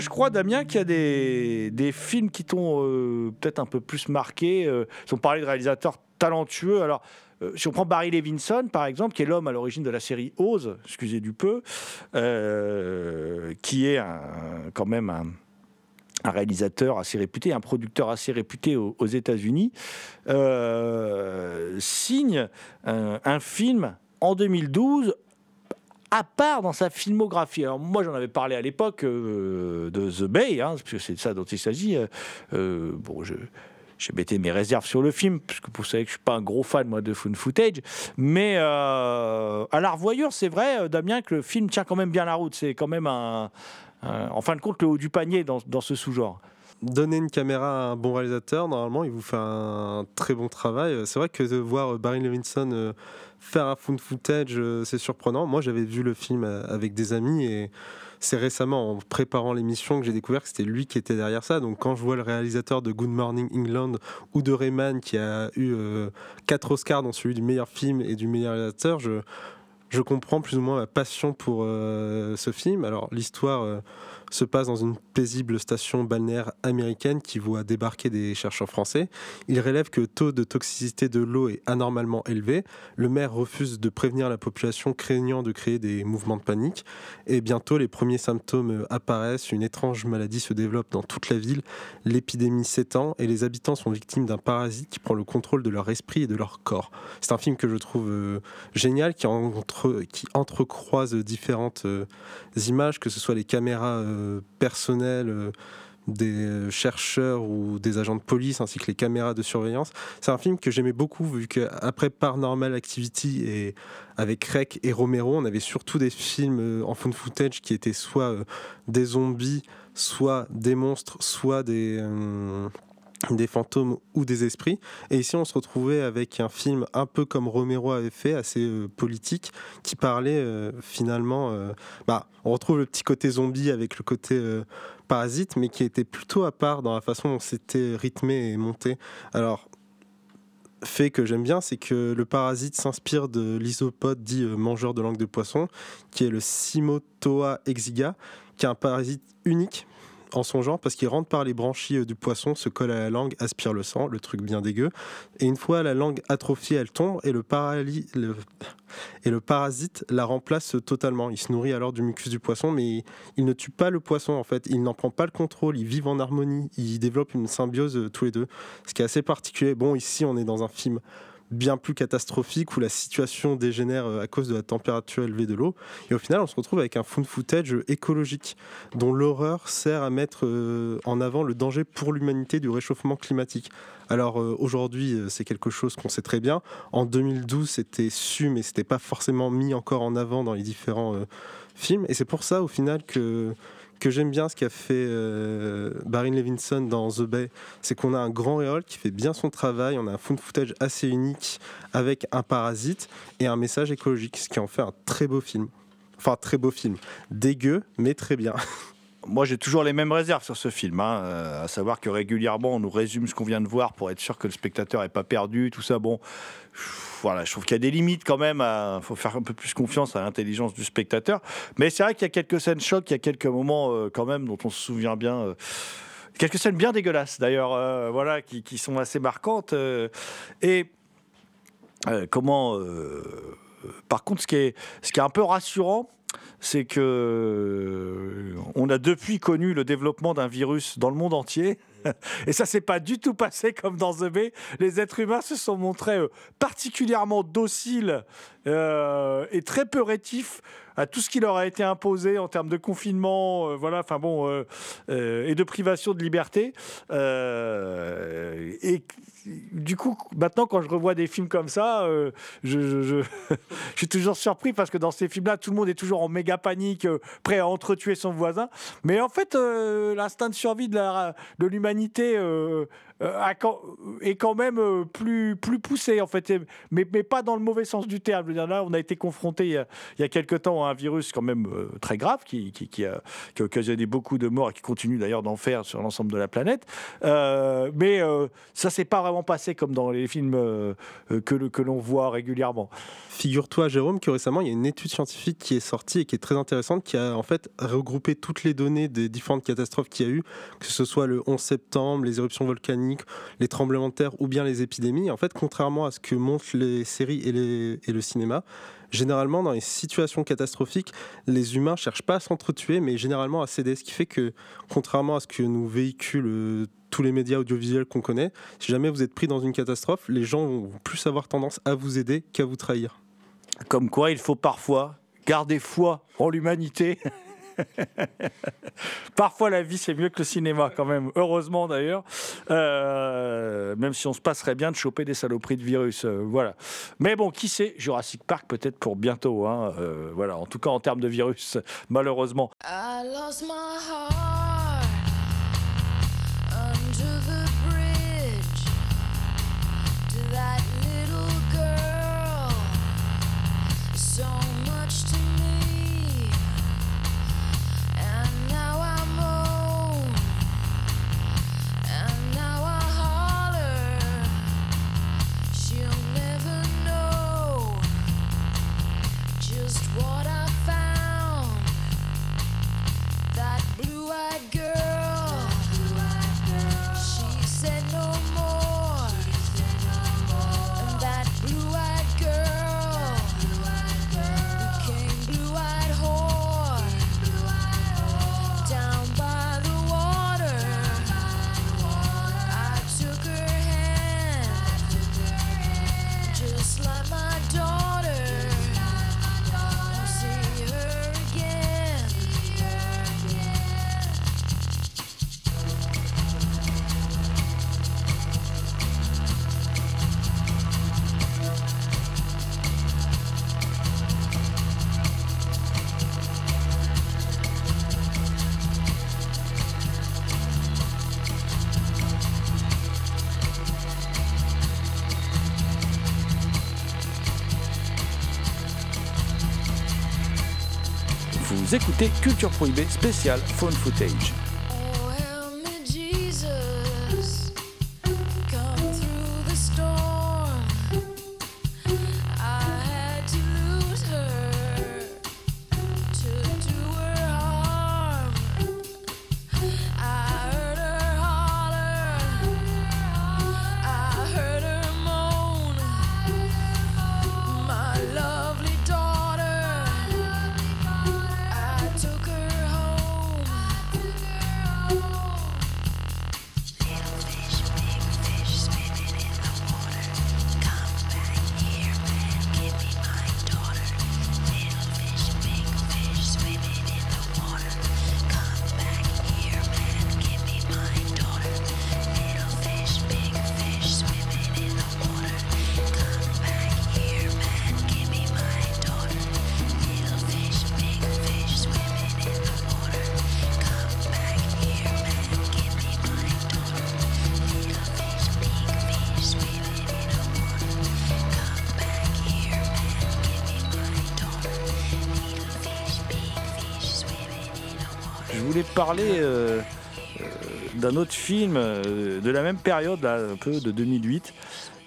Je crois, Damien, qu'il y a des, films qui t'ont euh, peut-être un peu plus marqué. Euh, on parlait de réalisateurs talentueux, alors euh, si on prend Barry Levinson, par exemple, qui est l'homme à l'origine de la série Oz, excusez du peu, qui est quand même un, réalisateur assez réputé, un producteur assez réputé aux, États-Unis, signe un, film en 2012 à part dans sa filmographie. Alors moi j'en avais parlé à l'époque euh, de The Bay, hein, parce que c'est de ça dont il s'agit. Euh, euh, bon, je, j'ai metté mes réserves sur le film, puisque vous savez que je suis pas un gros fan moi de fun footage, mais à la revoyure, c'est vrai, Damien, que le film tient quand même bien la route. C'est quand même un, en fin de compte le haut du panier dans, dans ce sous-genre donner une caméra à un bon réalisateur, normalement, il vous fait un très bon travail. C'est vrai que de voir Barry Levinson faire un found footage, euh, c'est surprenant. Moi, j'avais vu le film euh, avec des amis et c'est récemment en préparant l'émission que j'ai découvert que c'était lui qui était derrière ça. Donc quand je vois le réalisateur de Good Morning England ou de Rayman qui a eu euh, quatre Oscars dans celui du meilleur film et du meilleur réalisateur, je, je comprends plus ou moins ma passion pour ce film. Alors l'histoire se passe dans une paisible station balnéaire américaine qui voit débarquer des chercheurs français. Il relève que le taux de toxicité de l'eau est anormalement élevé. Le maire refuse de prévenir la population craignant de créer des mouvements de panique. Et bientôt, les premiers symptômes apparaissent. Une étrange maladie se développe dans toute la ville. L'épidémie s'étend et les habitants sont victimes d'un parasite qui prend le contrôle de leur esprit et de leur corps. C'est un film que je trouve euh, génial qui, entre, qui entrecroise différentes euh, images, que ce soit les caméras euh, personnel euh, des chercheurs ou des agents de police ainsi que les caméras de surveillance. C'est un film que j'aimais beaucoup vu qu'après Paranormal Activity et avec Rec et Romero, on avait surtout des films euh, en fond footage qui étaient soit euh, des zombies, soit des monstres, soit des des fantômes ou des esprits. Et ici, on se retrouvait avec un film un peu comme Romero avait fait, assez euh, politique, qui parlait euh, finalement. euh, bah, on retrouve le petit côté zombie avec le côté parasite, mais qui était plutôt à part dans la façon dont c'était rythmé et monté. Alors. Fait que j'aime bien, c'est que le parasite s'inspire de l'isopode dit mangeur de langue de poisson, qui est le Simotoa exiga, qui est un parasite unique en son genre parce qu'il rentre par les branchies euh, du poisson, se colle à la langue, aspire le sang, le truc bien dégueu. Et une fois la langue atrophiée, elle tombe et le, et le parasite la remplace totalement. Il se nourrit alors du mucus du poisson, mais il ne tue pas le poisson en fait. Il n'en prend pas le contrôle. Ils vivent en harmonie. Ils développent une symbiose euh, tous les deux, ce qui est assez particulier. Bon, ici on est dans un film bien plus catastrophique où la situation dégénère euh, à cause de la température élevée de l'eau. Et au final, on se retrouve avec un found footage écologique dont l'horreur sert à mettre euh, en avant le danger pour l'humanité du réchauffement climatique. Alors euh, aujourd'hui, c'est quelque chose qu'on sait très bien. En 2012, c'était su, mais c'était pas forcément mis encore en avant dans les différents films. Et c'est pour ça, au final, que que j'aime bien ce qu'a fait euh, Barry Levinson dans The Bay, c'est qu'on a un grand réol qui fait bien son travail, on a un found footage assez unique avec un parasite et un message écologique, ce qui en fait un très beau film. Enfin, très beau film. Dégueu, mais très bien. Moi, j'ai toujours les mêmes réserves sur ce film, hein, euh, à savoir que régulièrement, on nous résume ce qu'on vient de voir pour être sûr que le spectateur n'est pas perdu, tout ça. Bon, voilà, je trouve qu'il y a des limites quand même. Il faut faire un peu plus confiance à l'intelligence du spectateur. Mais c'est vrai qu'il y a quelques scènes chocs, il y a quelques moments euh, quand même dont on se souvient bien. euh, quelques scènes bien dégueulasses d'ailleurs, euh, voilà, qui, qui sont assez marquantes. et comment. par contre, ce qui est, ce qui est un peu rassurant, c'est que on a depuis connu le développement d'un virus dans le monde entier. Et ça s'est pas du tout passé comme dans The Bay. Les êtres humains se sont montrés euh, particulièrement dociles euh, et très peu rétifs à tout ce qui leur a été imposé en termes de confinement, euh, voilà, enfin bon, euh, euh, et de privation de liberté. Et du coup, maintenant, quand je revois des films comme ça, je, suis toujours surpris parce que dans ces films-là, tout le monde est toujours en méga panique, prêt à entretuer son voisin. Mais en fait, l'instinct de survie de l'humanité euh, euh, a quand- est quand même euh, plus, plus poussé, en fait, mais, mais pas dans le mauvais sens du terme. Je dire, là, on a été confronté il il y a quelque temps à un virus quand même euh, très grave qui, qui, a, qui a occasionné beaucoup de morts et qui continue d'ailleurs d'en faire sur l'ensemble de la planète. Euh, mais euh, ça s'est pas vraiment passé comme dans les films euh, euh, que, que l'on voit régulièrement. Figure-toi, Jérôme, que récemment, il y a une étude scientifique qui est sortie et qui est très intéressante, qui a en fait regroupé toutes les données des différentes catastrophes qu'il y a eu, que ce soit le 11 septembre, les éruptions volcaniques, les tremblements de terre ou bien les épidémies. En fait, contrairement à ce que montrent les séries et, et le cinéma, généralement, dans les situations catastrophiques, les humains cherchent pas à s'entretuer, mais généralement à céder. Ce qui fait que, contrairement à ce que nous véhiculent euh, tous les médias audiovisuels qu'on connaît, si jamais vous êtes pris dans une catastrophe, les gens vont plus avoir tendance à vous aider qu'à vous trahir. Comme quoi, il faut parfois garder foi en l'humanité. Parfois, la vie, c'est mieux que le cinéma, quand même. Heureusement, d'ailleurs. Euh, même si on se passerait bien de choper des saloperies de virus. euh, voilà. Mais bon, qui sait Jurassic Park, peut-être pour bientôt. hein, euh, voilà. En tout cas, en termes de virus, malheureusement. Écoutez Culture Prohibée spécial Phone Footage. Parler euh, euh, d'un autre film euh, de la même période, là, un peu de 2008,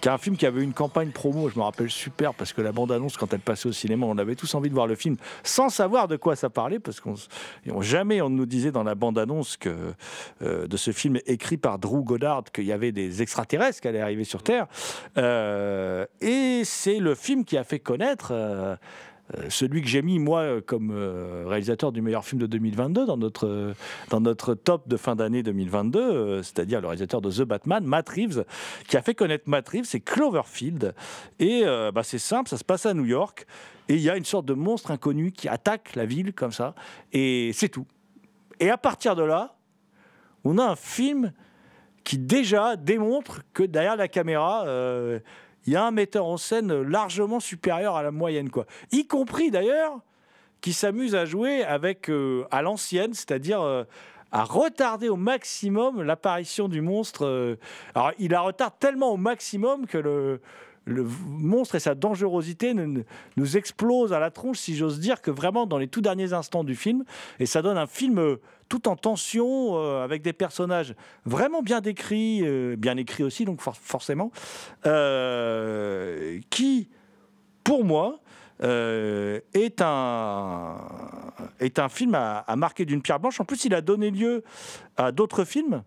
qui est un film qui avait une campagne promo, je me rappelle super, parce que la bande-annonce, quand elle passait au cinéma, on avait tous envie de voir le film sans savoir de quoi ça parlait, parce qu'on jamais on nous disait dans la bande-annonce que de ce film écrit par Drew Goddard qu'il y avait des extraterrestres qui allaient arriver sur Terre. Et c'est le film qui a fait connaître. Euh, celui que j'ai mis moi euh, comme euh, réalisateur du meilleur film de 2022 dans notre dans notre top de fin d'année 2022, euh, c'est-à-dire le réalisateur de The Batman, Matt Reeves, qui a fait connaître Matt Reeves, c'est Cloverfield. Et bah, c'est simple, ça se passe à New York et il y a une sorte de monstre inconnu qui attaque la ville comme ça et c'est tout. Et à partir de là, on a un film qui déjà démontre que derrière la caméra, il y a un metteur en scène largement supérieur à la moyenne, quoi. Y compris d'ailleurs qui s'amuse à jouer avec euh, à l'ancienne, c'est-à-dire euh, à retarder au maximum l'apparition du monstre. euh. Alors il la retarde tellement au maximum que le le monstre et sa dangerosité ne- nous explosent à la tronche, si j'ose dire, que vraiment dans les tout derniers instants du film. Et ça donne un film euh, tout en tension, euh, avec des personnages vraiment bien décrits, euh, bien écrits aussi, donc for- forcément, qui, pour moi, est, un, est un film à marquer d'une pierre blanche. En plus, il a donné lieu à d'autres films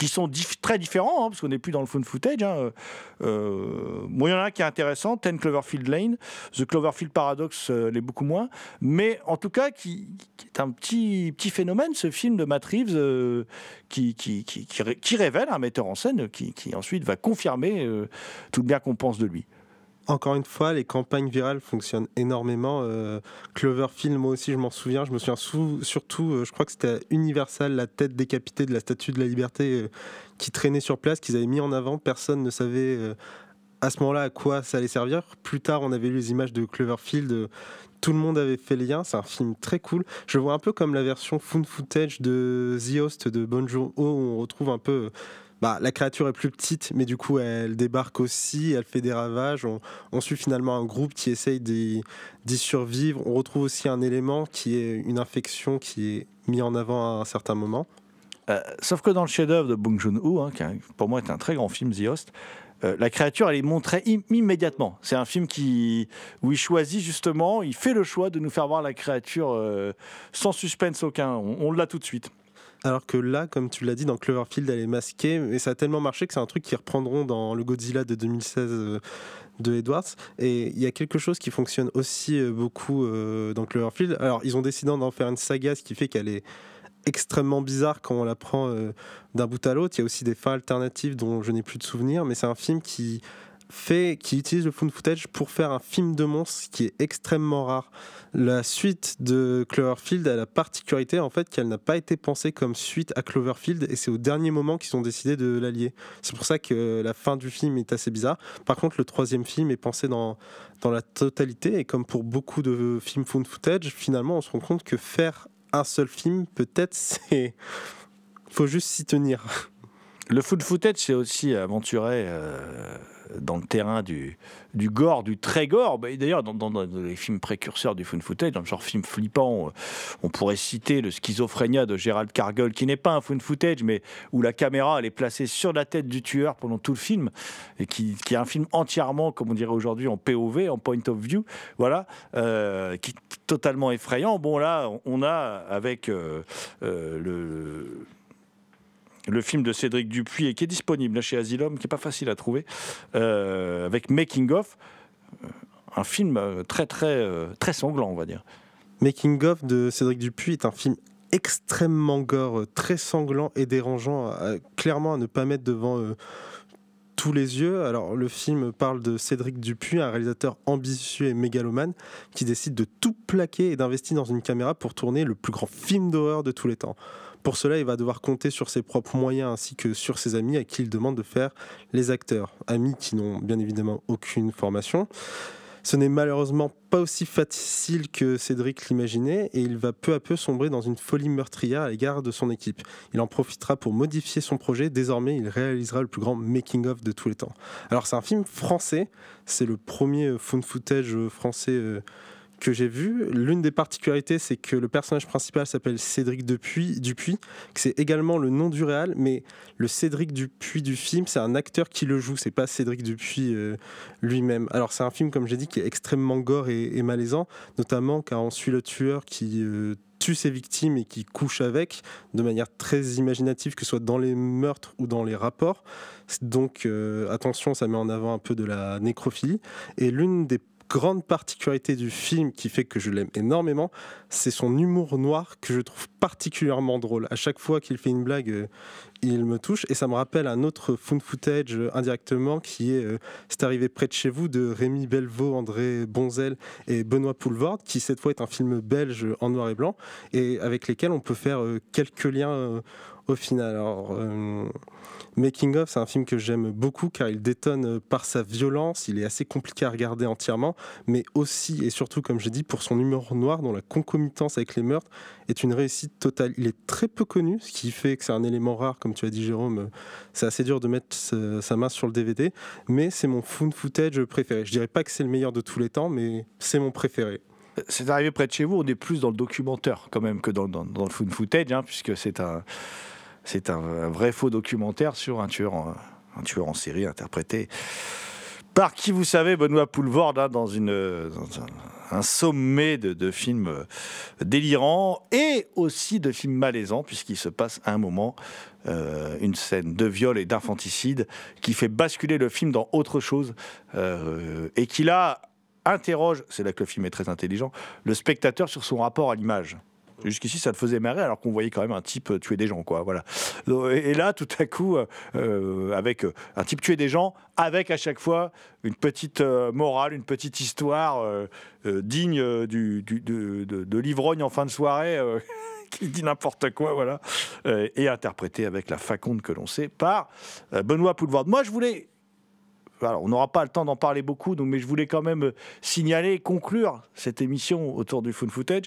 qui sont très différents, hein, parce qu'on n'est plus dans le phone footage. hein. Euh, bon, il y en a un qui est intéressant, Ten Cloverfield Lane. The Cloverfield Paradox euh, l'est beaucoup moins. Mais en tout cas, qui, est un petit, petit phénomène, ce film de Matt Reeves, euh, qui, qui, qui, qui ré- qui révèle un metteur en scène qui, qui ensuite va confirmer euh, tout le bien qu'on pense de lui. Encore une fois, les campagnes virales fonctionnent énormément. Euh, Cloverfield, moi aussi, je m'en souviens. Je me souviens sou- surtout, euh, je crois que c'était Universal, la tête décapitée de la Statue de la Liberté euh, qui traînait sur place, qu'ils avaient mis en avant. Personne ne savait à ce moment-là à quoi ça allait servir. Plus tard, on avait lu les images de Cloverfield. tout le monde avait fait le lien. C'est un film très cool. Je vois un peu comme la version found footage de The Host de Bon Joon-ho, où on retrouve un peu. Bah, la créature est plus petite, mais du coup, elle débarque aussi, elle fait des ravages. On, suit finalement un groupe qui essaye d'y survivre. On retrouve aussi un élément qui est une infection qui est mis en avant à un certain moment. Euh, sauf que dans le chef-d'œuvre de Bong Joon-ho, hein, qui pour moi est un très grand film, The Host, euh, la créature, elle est montrée im- immédiatement. C'est un film qui, où il choisit justement, il fait le choix de nous faire voir la créature euh, sans suspense aucun. On l'a tout de suite. Alors que là, comme tu l'as dit, dans Cloverfield, elle est masquée, et ça a tellement marché que c'est un truc qu'ils reprendront dans le Godzilla de 2016 euh, de Edwards. Et il y a quelque chose qui fonctionne aussi euh, beaucoup euh, dans Cloverfield. Alors, ils ont décidé d'en faire une saga, ce qui fait qu'elle est extrêmement bizarre quand on la prend d'un bout à l'autre. Il y a aussi des fins alternatives dont je n'ai plus de souvenirs, mais c'est un film qui fait, qui utilise le found footage pour faire un film de monstre qui est extrêmement rare. La suite de Cloverfield a la particularité en fait qu'elle n'a pas été pensée comme suite à Cloverfield et c'est au dernier moment qu'ils ont décidé de l'allier. C'est pour ça que la fin du film est assez bizarre. Par contre, le troisième film est pensé dans, dans la totalité et comme pour beaucoup de films found footage, finalement on se rend compte que faire un seul film, peut-être c'est... faut juste s'y tenir. Le food footage, c'est aussi aventuré euh, dans le terrain du, gore, du très gore. Bah, D'ailleurs, dans, les films précurseurs du food footage, dans le genre film flippant, on pourrait citer le Schizophrénia de Gérald Cargill, qui n'est pas un food footage, mais où la caméra est placée sur la tête du tueur pendant tout le film, et qui, est un film entièrement, comme on dirait aujourd'hui, en POV, en point of view, voilà, euh, qui est totalement effrayant. Bon, là, on- on a avec euh, euh, le le film de Cédric Dupuis et qui est disponible chez Asylum, qui est pas facile à trouver, euh, avec Making of, euh, un film euh, très très très sanglant, on va dire. Making of de Cédric Dupuis est un film extrêmement gore, très sanglant et dérangeant, clairement à ne pas mettre devant tous les yeux. Alors le film parle de Cédric Dupuis, un réalisateur ambitieux et mégalomane qui décide de tout plaquer et d'investir dans une caméra pour tourner le plus grand film d'horreur de tous les temps. Pour cela, il va devoir compter sur ses propres moyens ainsi que sur ses amis à qui il demande de faire les acteurs. Amis qui n'ont bien évidemment aucune formation. Ce n'est malheureusement pas aussi facile que Cédric l'imaginait et il va peu à peu sombrer dans une folie meurtrière à l'égard de son équipe. Il en profitera pour modifier son projet. Désormais, il réalisera le plus grand making-of de tous les temps. Alors, c'est un film français. C'est le premier euh, found footage euh, français euh, que j'ai vu. L'une des particularités, c'est que le personnage principal s'appelle Cédric Dupuis, Dupuis que c'est également le nom du réal, mais le Cédric Dupuis du film, c'est un acteur qui le joue, c'est pas Cédric Dupuis euh, lui-même. Alors c'est un film, comme j'ai dit, qui est extrêmement gore et, malaisant, notamment car on suit le tueur qui euh, tue ses victimes et qui couche avec, de manière très imaginative, que ce soit dans les meurtres ou dans les rapports. Donc euh, attention, ça met en avant un peu de la nécrophilie. Et l'une des grande particularité du film qui fait que je l'aime énormément, c'est son humour noir que je trouve particulièrement drôle. À chaque fois qu'il fait une blague, euh, il me touche et ça me rappelle un autre found footage euh, indirectement qui est euh, C'est arrivé près de chez vous de Rémi Belvaux, André Bonzel et Benoît Poulvord, qui cette fois est un film belge en noir et blanc et avec lesquels on peut faire quelques liens au final. Making of, c'est un film que j'aime beaucoup car il détonne euh, par sa violence, il est assez compliqué à regarder entièrement, mais aussi et surtout, comme j'ai dit, pour son humour noir dont la concomitance avec les meurtres est une réussite totale. Il est très peu connu, ce qui fait que c'est un élément rare, comme tu as dit Jérôme, euh, c'est assez dur de mettre sa main sur le DVD, mais c'est mon found footage préféré. Je dirais pas que c'est le meilleur de tous les temps, mais c'est mon préféré. C'est arrivé près de chez vous, on est plus dans le documentaire quand même que dans, le food footage, hein, puisque c'est un, c'est un, vrai faux documentaire sur un tueur en, un tueur en série interprété par qui, vous savez, Benoît Poulvord, dans, un, sommet de, de films euh, délirants et aussi de films malaisants, puisqu'il se passe à un moment euh, une scène de viol et d'infanticide qui fait basculer le film dans autre chose euh, et qui là interroge, c'est là que le film est très intelligent, le spectateur sur son rapport à l'image. Jusqu'ici, ça le faisait marrer alors qu'on voyait quand même un type euh, tuer des gens, quoi. Voilà. Et là, tout à coup, euh, euh, avec un type tuer des gens, avec à chaque fois une petite morale, une petite histoire digne du, de, de- l'ivrogne en fin de soirée. qui dit n'importe quoi, voilà, et interprété avec la faconde que l'on sait par Benoît Poulvord. Moi, je voulais on n'aura pas le temps d'en parler beaucoup, donc, mais je voulais quand même euh, signaler, conclure cette émission autour du Found Footage,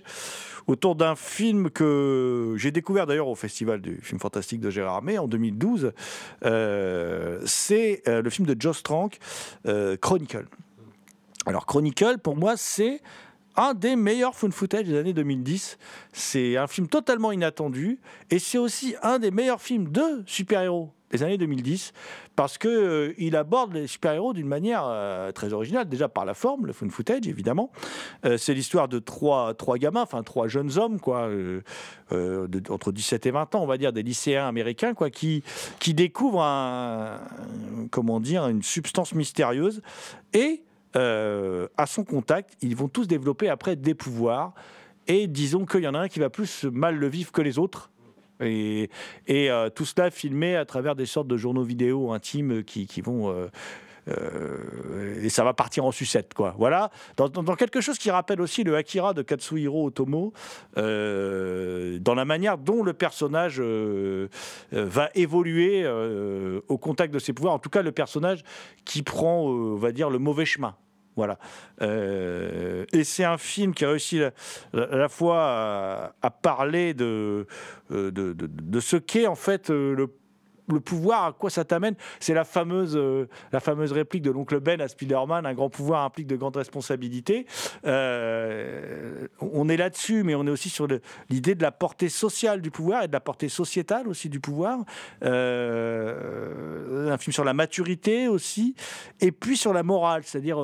autour d'un film que j'ai découvert d'ailleurs au Festival du film fantastique de Gérard Armé en 2012. Euh, c'est euh, le film de Joe Trank, Chronicle. Alors, Chronicle, pour moi, c'est un des meilleurs found footage des années 2010. C'est un film totalement inattendu et c'est aussi un des meilleurs films de super-héros des années 2010 parce que euh, il aborde les super-héros d'une manière euh, très originale déjà par la forme le found footage évidemment Euh, c'est l'histoire de trois trois gamins enfin trois jeunes hommes quoi entre 17 et 20 ans on va dire des lycéens américains quoi qui qui découvrent un, comment dire une substance mystérieuse et à son contact, ils vont tous développer après des pouvoirs. Et disons qu'il y en a un qui va plus mal le vivre que les autres. Et, euh, tout cela filmé à travers des sortes de journaux vidéo intimes qui, vont. euh, euh, et ça va partir en sucette, quoi. Voilà. Dans, dans- quelque chose qui rappelle aussi le Akira de Katsuhiro Otomo, dans la manière dont le personnage va évoluer au contact de ses pouvoirs. En tout cas, le personnage qui prend, on va dire, le mauvais chemin. Voilà. Euh, et c'est un film qui a réussi à, la fois à, parler de, euh, de, ce qu'est en fait euh, le pouvoir, à quoi ça t'amène C'est la fameuse, la fameuse réplique de l'oncle Ben à Spider-Man un grand pouvoir implique de grandes responsabilités. On est là-dessus, mais on est aussi sur l'idée de la portée sociale du pouvoir et de la portée sociétale aussi du pouvoir. Un film sur la maturité aussi, et puis sur la morale, c'est-à-dire.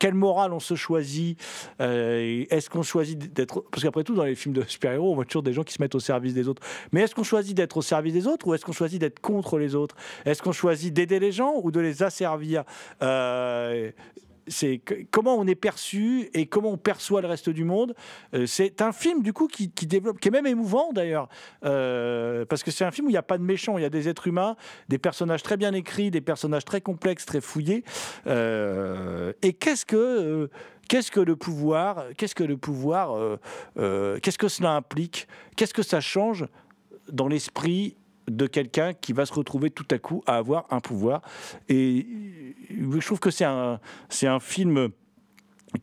Quelle morale on se choisit Euh, Est-ce qu'on choisit d'être... Parce qu'après tout, dans les films de super-héros, on voit toujours des gens qui se mettent au service des autres. Mais est-ce qu'on choisit d'être au service des autres ou est-ce qu'on choisit d'être contre les autres? Est-ce qu'on choisit d'aider les gens ou de les asservir? Euh, c'est comment on est perçu et comment on perçoit le reste du monde. Euh, c'est un film du coup qui, développe, qui est même émouvant d'ailleurs, Euh, parce que c'est un film où il n'y a pas de méchants, il y a des êtres humains, des personnages très bien écrits, des personnages très complexes, très fouillés. Euh, et qu'est-ce que qu'est-ce que le pouvoir Qu'est-ce que le pouvoir Qu'est-ce que cela implique? Qu'est-ce que ça change dans l'esprit de quelqu'un qui va se retrouver tout à coup à avoir un pouvoir. Et je trouve que c'est un, un film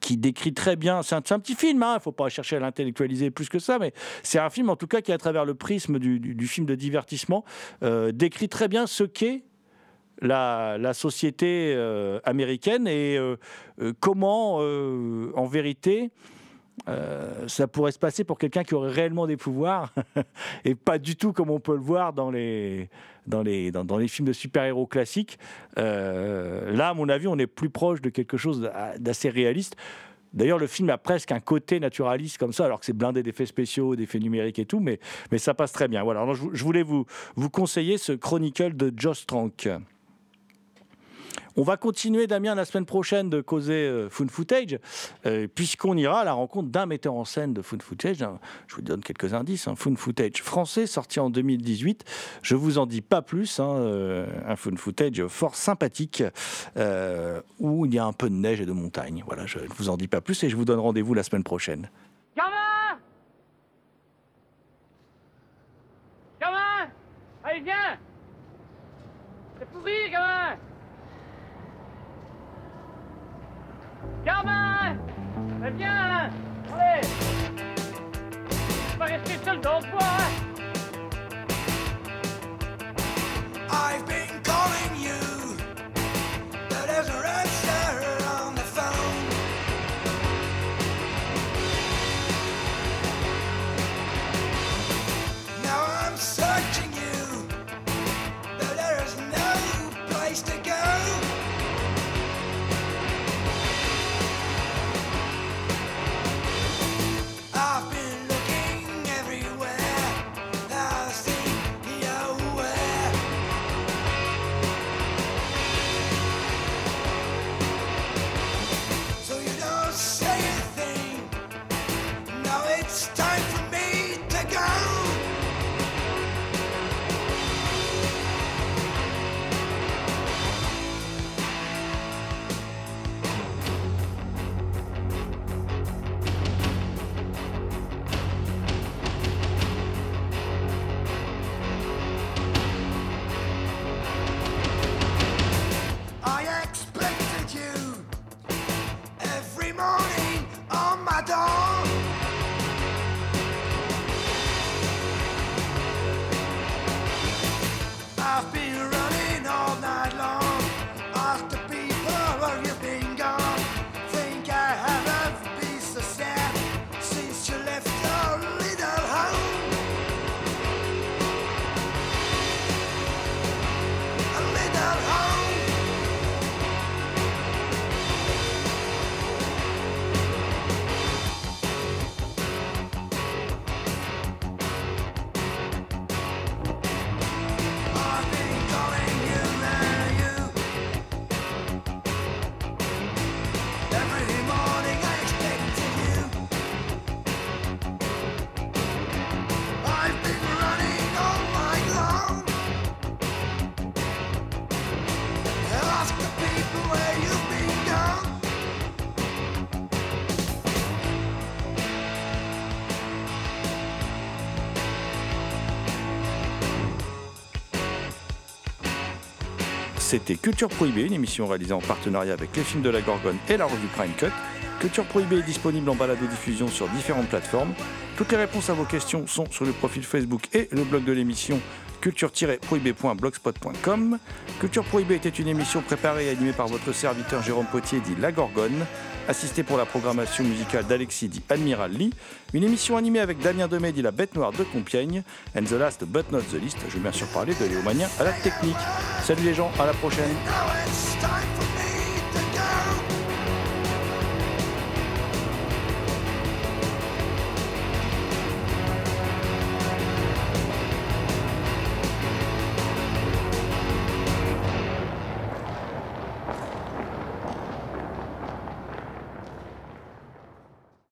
qui décrit très bien, c'est un, petit film, il ne faut pas chercher à l'intellectualiser plus que ça, mais c'est un film en tout cas qui, à travers le prisme du, du- film de divertissement, euh, décrit très bien ce qu'est la, la société euh, américaine et euh, comment, en vérité, euh, ça pourrait se passer pour quelqu'un qui aurait réellement des pouvoirs et pas du tout comme on peut le voir dans les, dans les, dans, les films de super-héros classiques. Euh, là, à mon avis, on est plus proche de quelque chose d'a- d'assez réaliste. D'ailleurs, le film a presque un côté naturaliste comme ça, alors que c'est blindé d'effets spéciaux, d'effets numériques et tout, mais, mais ça passe très bien. Voilà, alors je, vou- je voulais vous, vous conseiller ce Chronicle de Josh Trank. On va continuer, Damien, la semaine prochaine de causer euh, Food Footage, euh, puisqu'on ira à la rencontre d'un metteur en scène de Food Footage. Un- Je vous donne quelques indices. Un Food Footage français sorti en 2018. Je vous en dis pas plus. hein, euh, un Food Footage fort sympathique euh, où il y a un peu de neige et de montagne. Voilà, je ne vous en dis pas plus et je vous donne rendez-vous la semaine prochaine. Gamin Gamin Allez, viens C'est pourri, gamin Gamin Mais viens Allez Tu vas rester seul dans le bois, I've been C'était Culture Prohibée, une émission réalisée en partenariat avec les films de la Gorgone et la revue Prime Cut. Culture Prohibée est disponible en balado-diffusion sur différentes plateformes. Toutes les réponses à vos questions sont sur le profil Facebook et le blog de l'émission culture-prohibé.blogspot.com. Culture Prohibée était une émission préparée et animée par votre serviteur Jérôme Potier dit La Gorgone, assisté pour la programmation musicale d'Alexis dit Admiral Lee, une émission animée avec Damien Demey dit La Bête Noire de Compiègne, and the last but not the least, je vais bien sûr parler de Léomania à la technique. Salut les gens, à la prochaine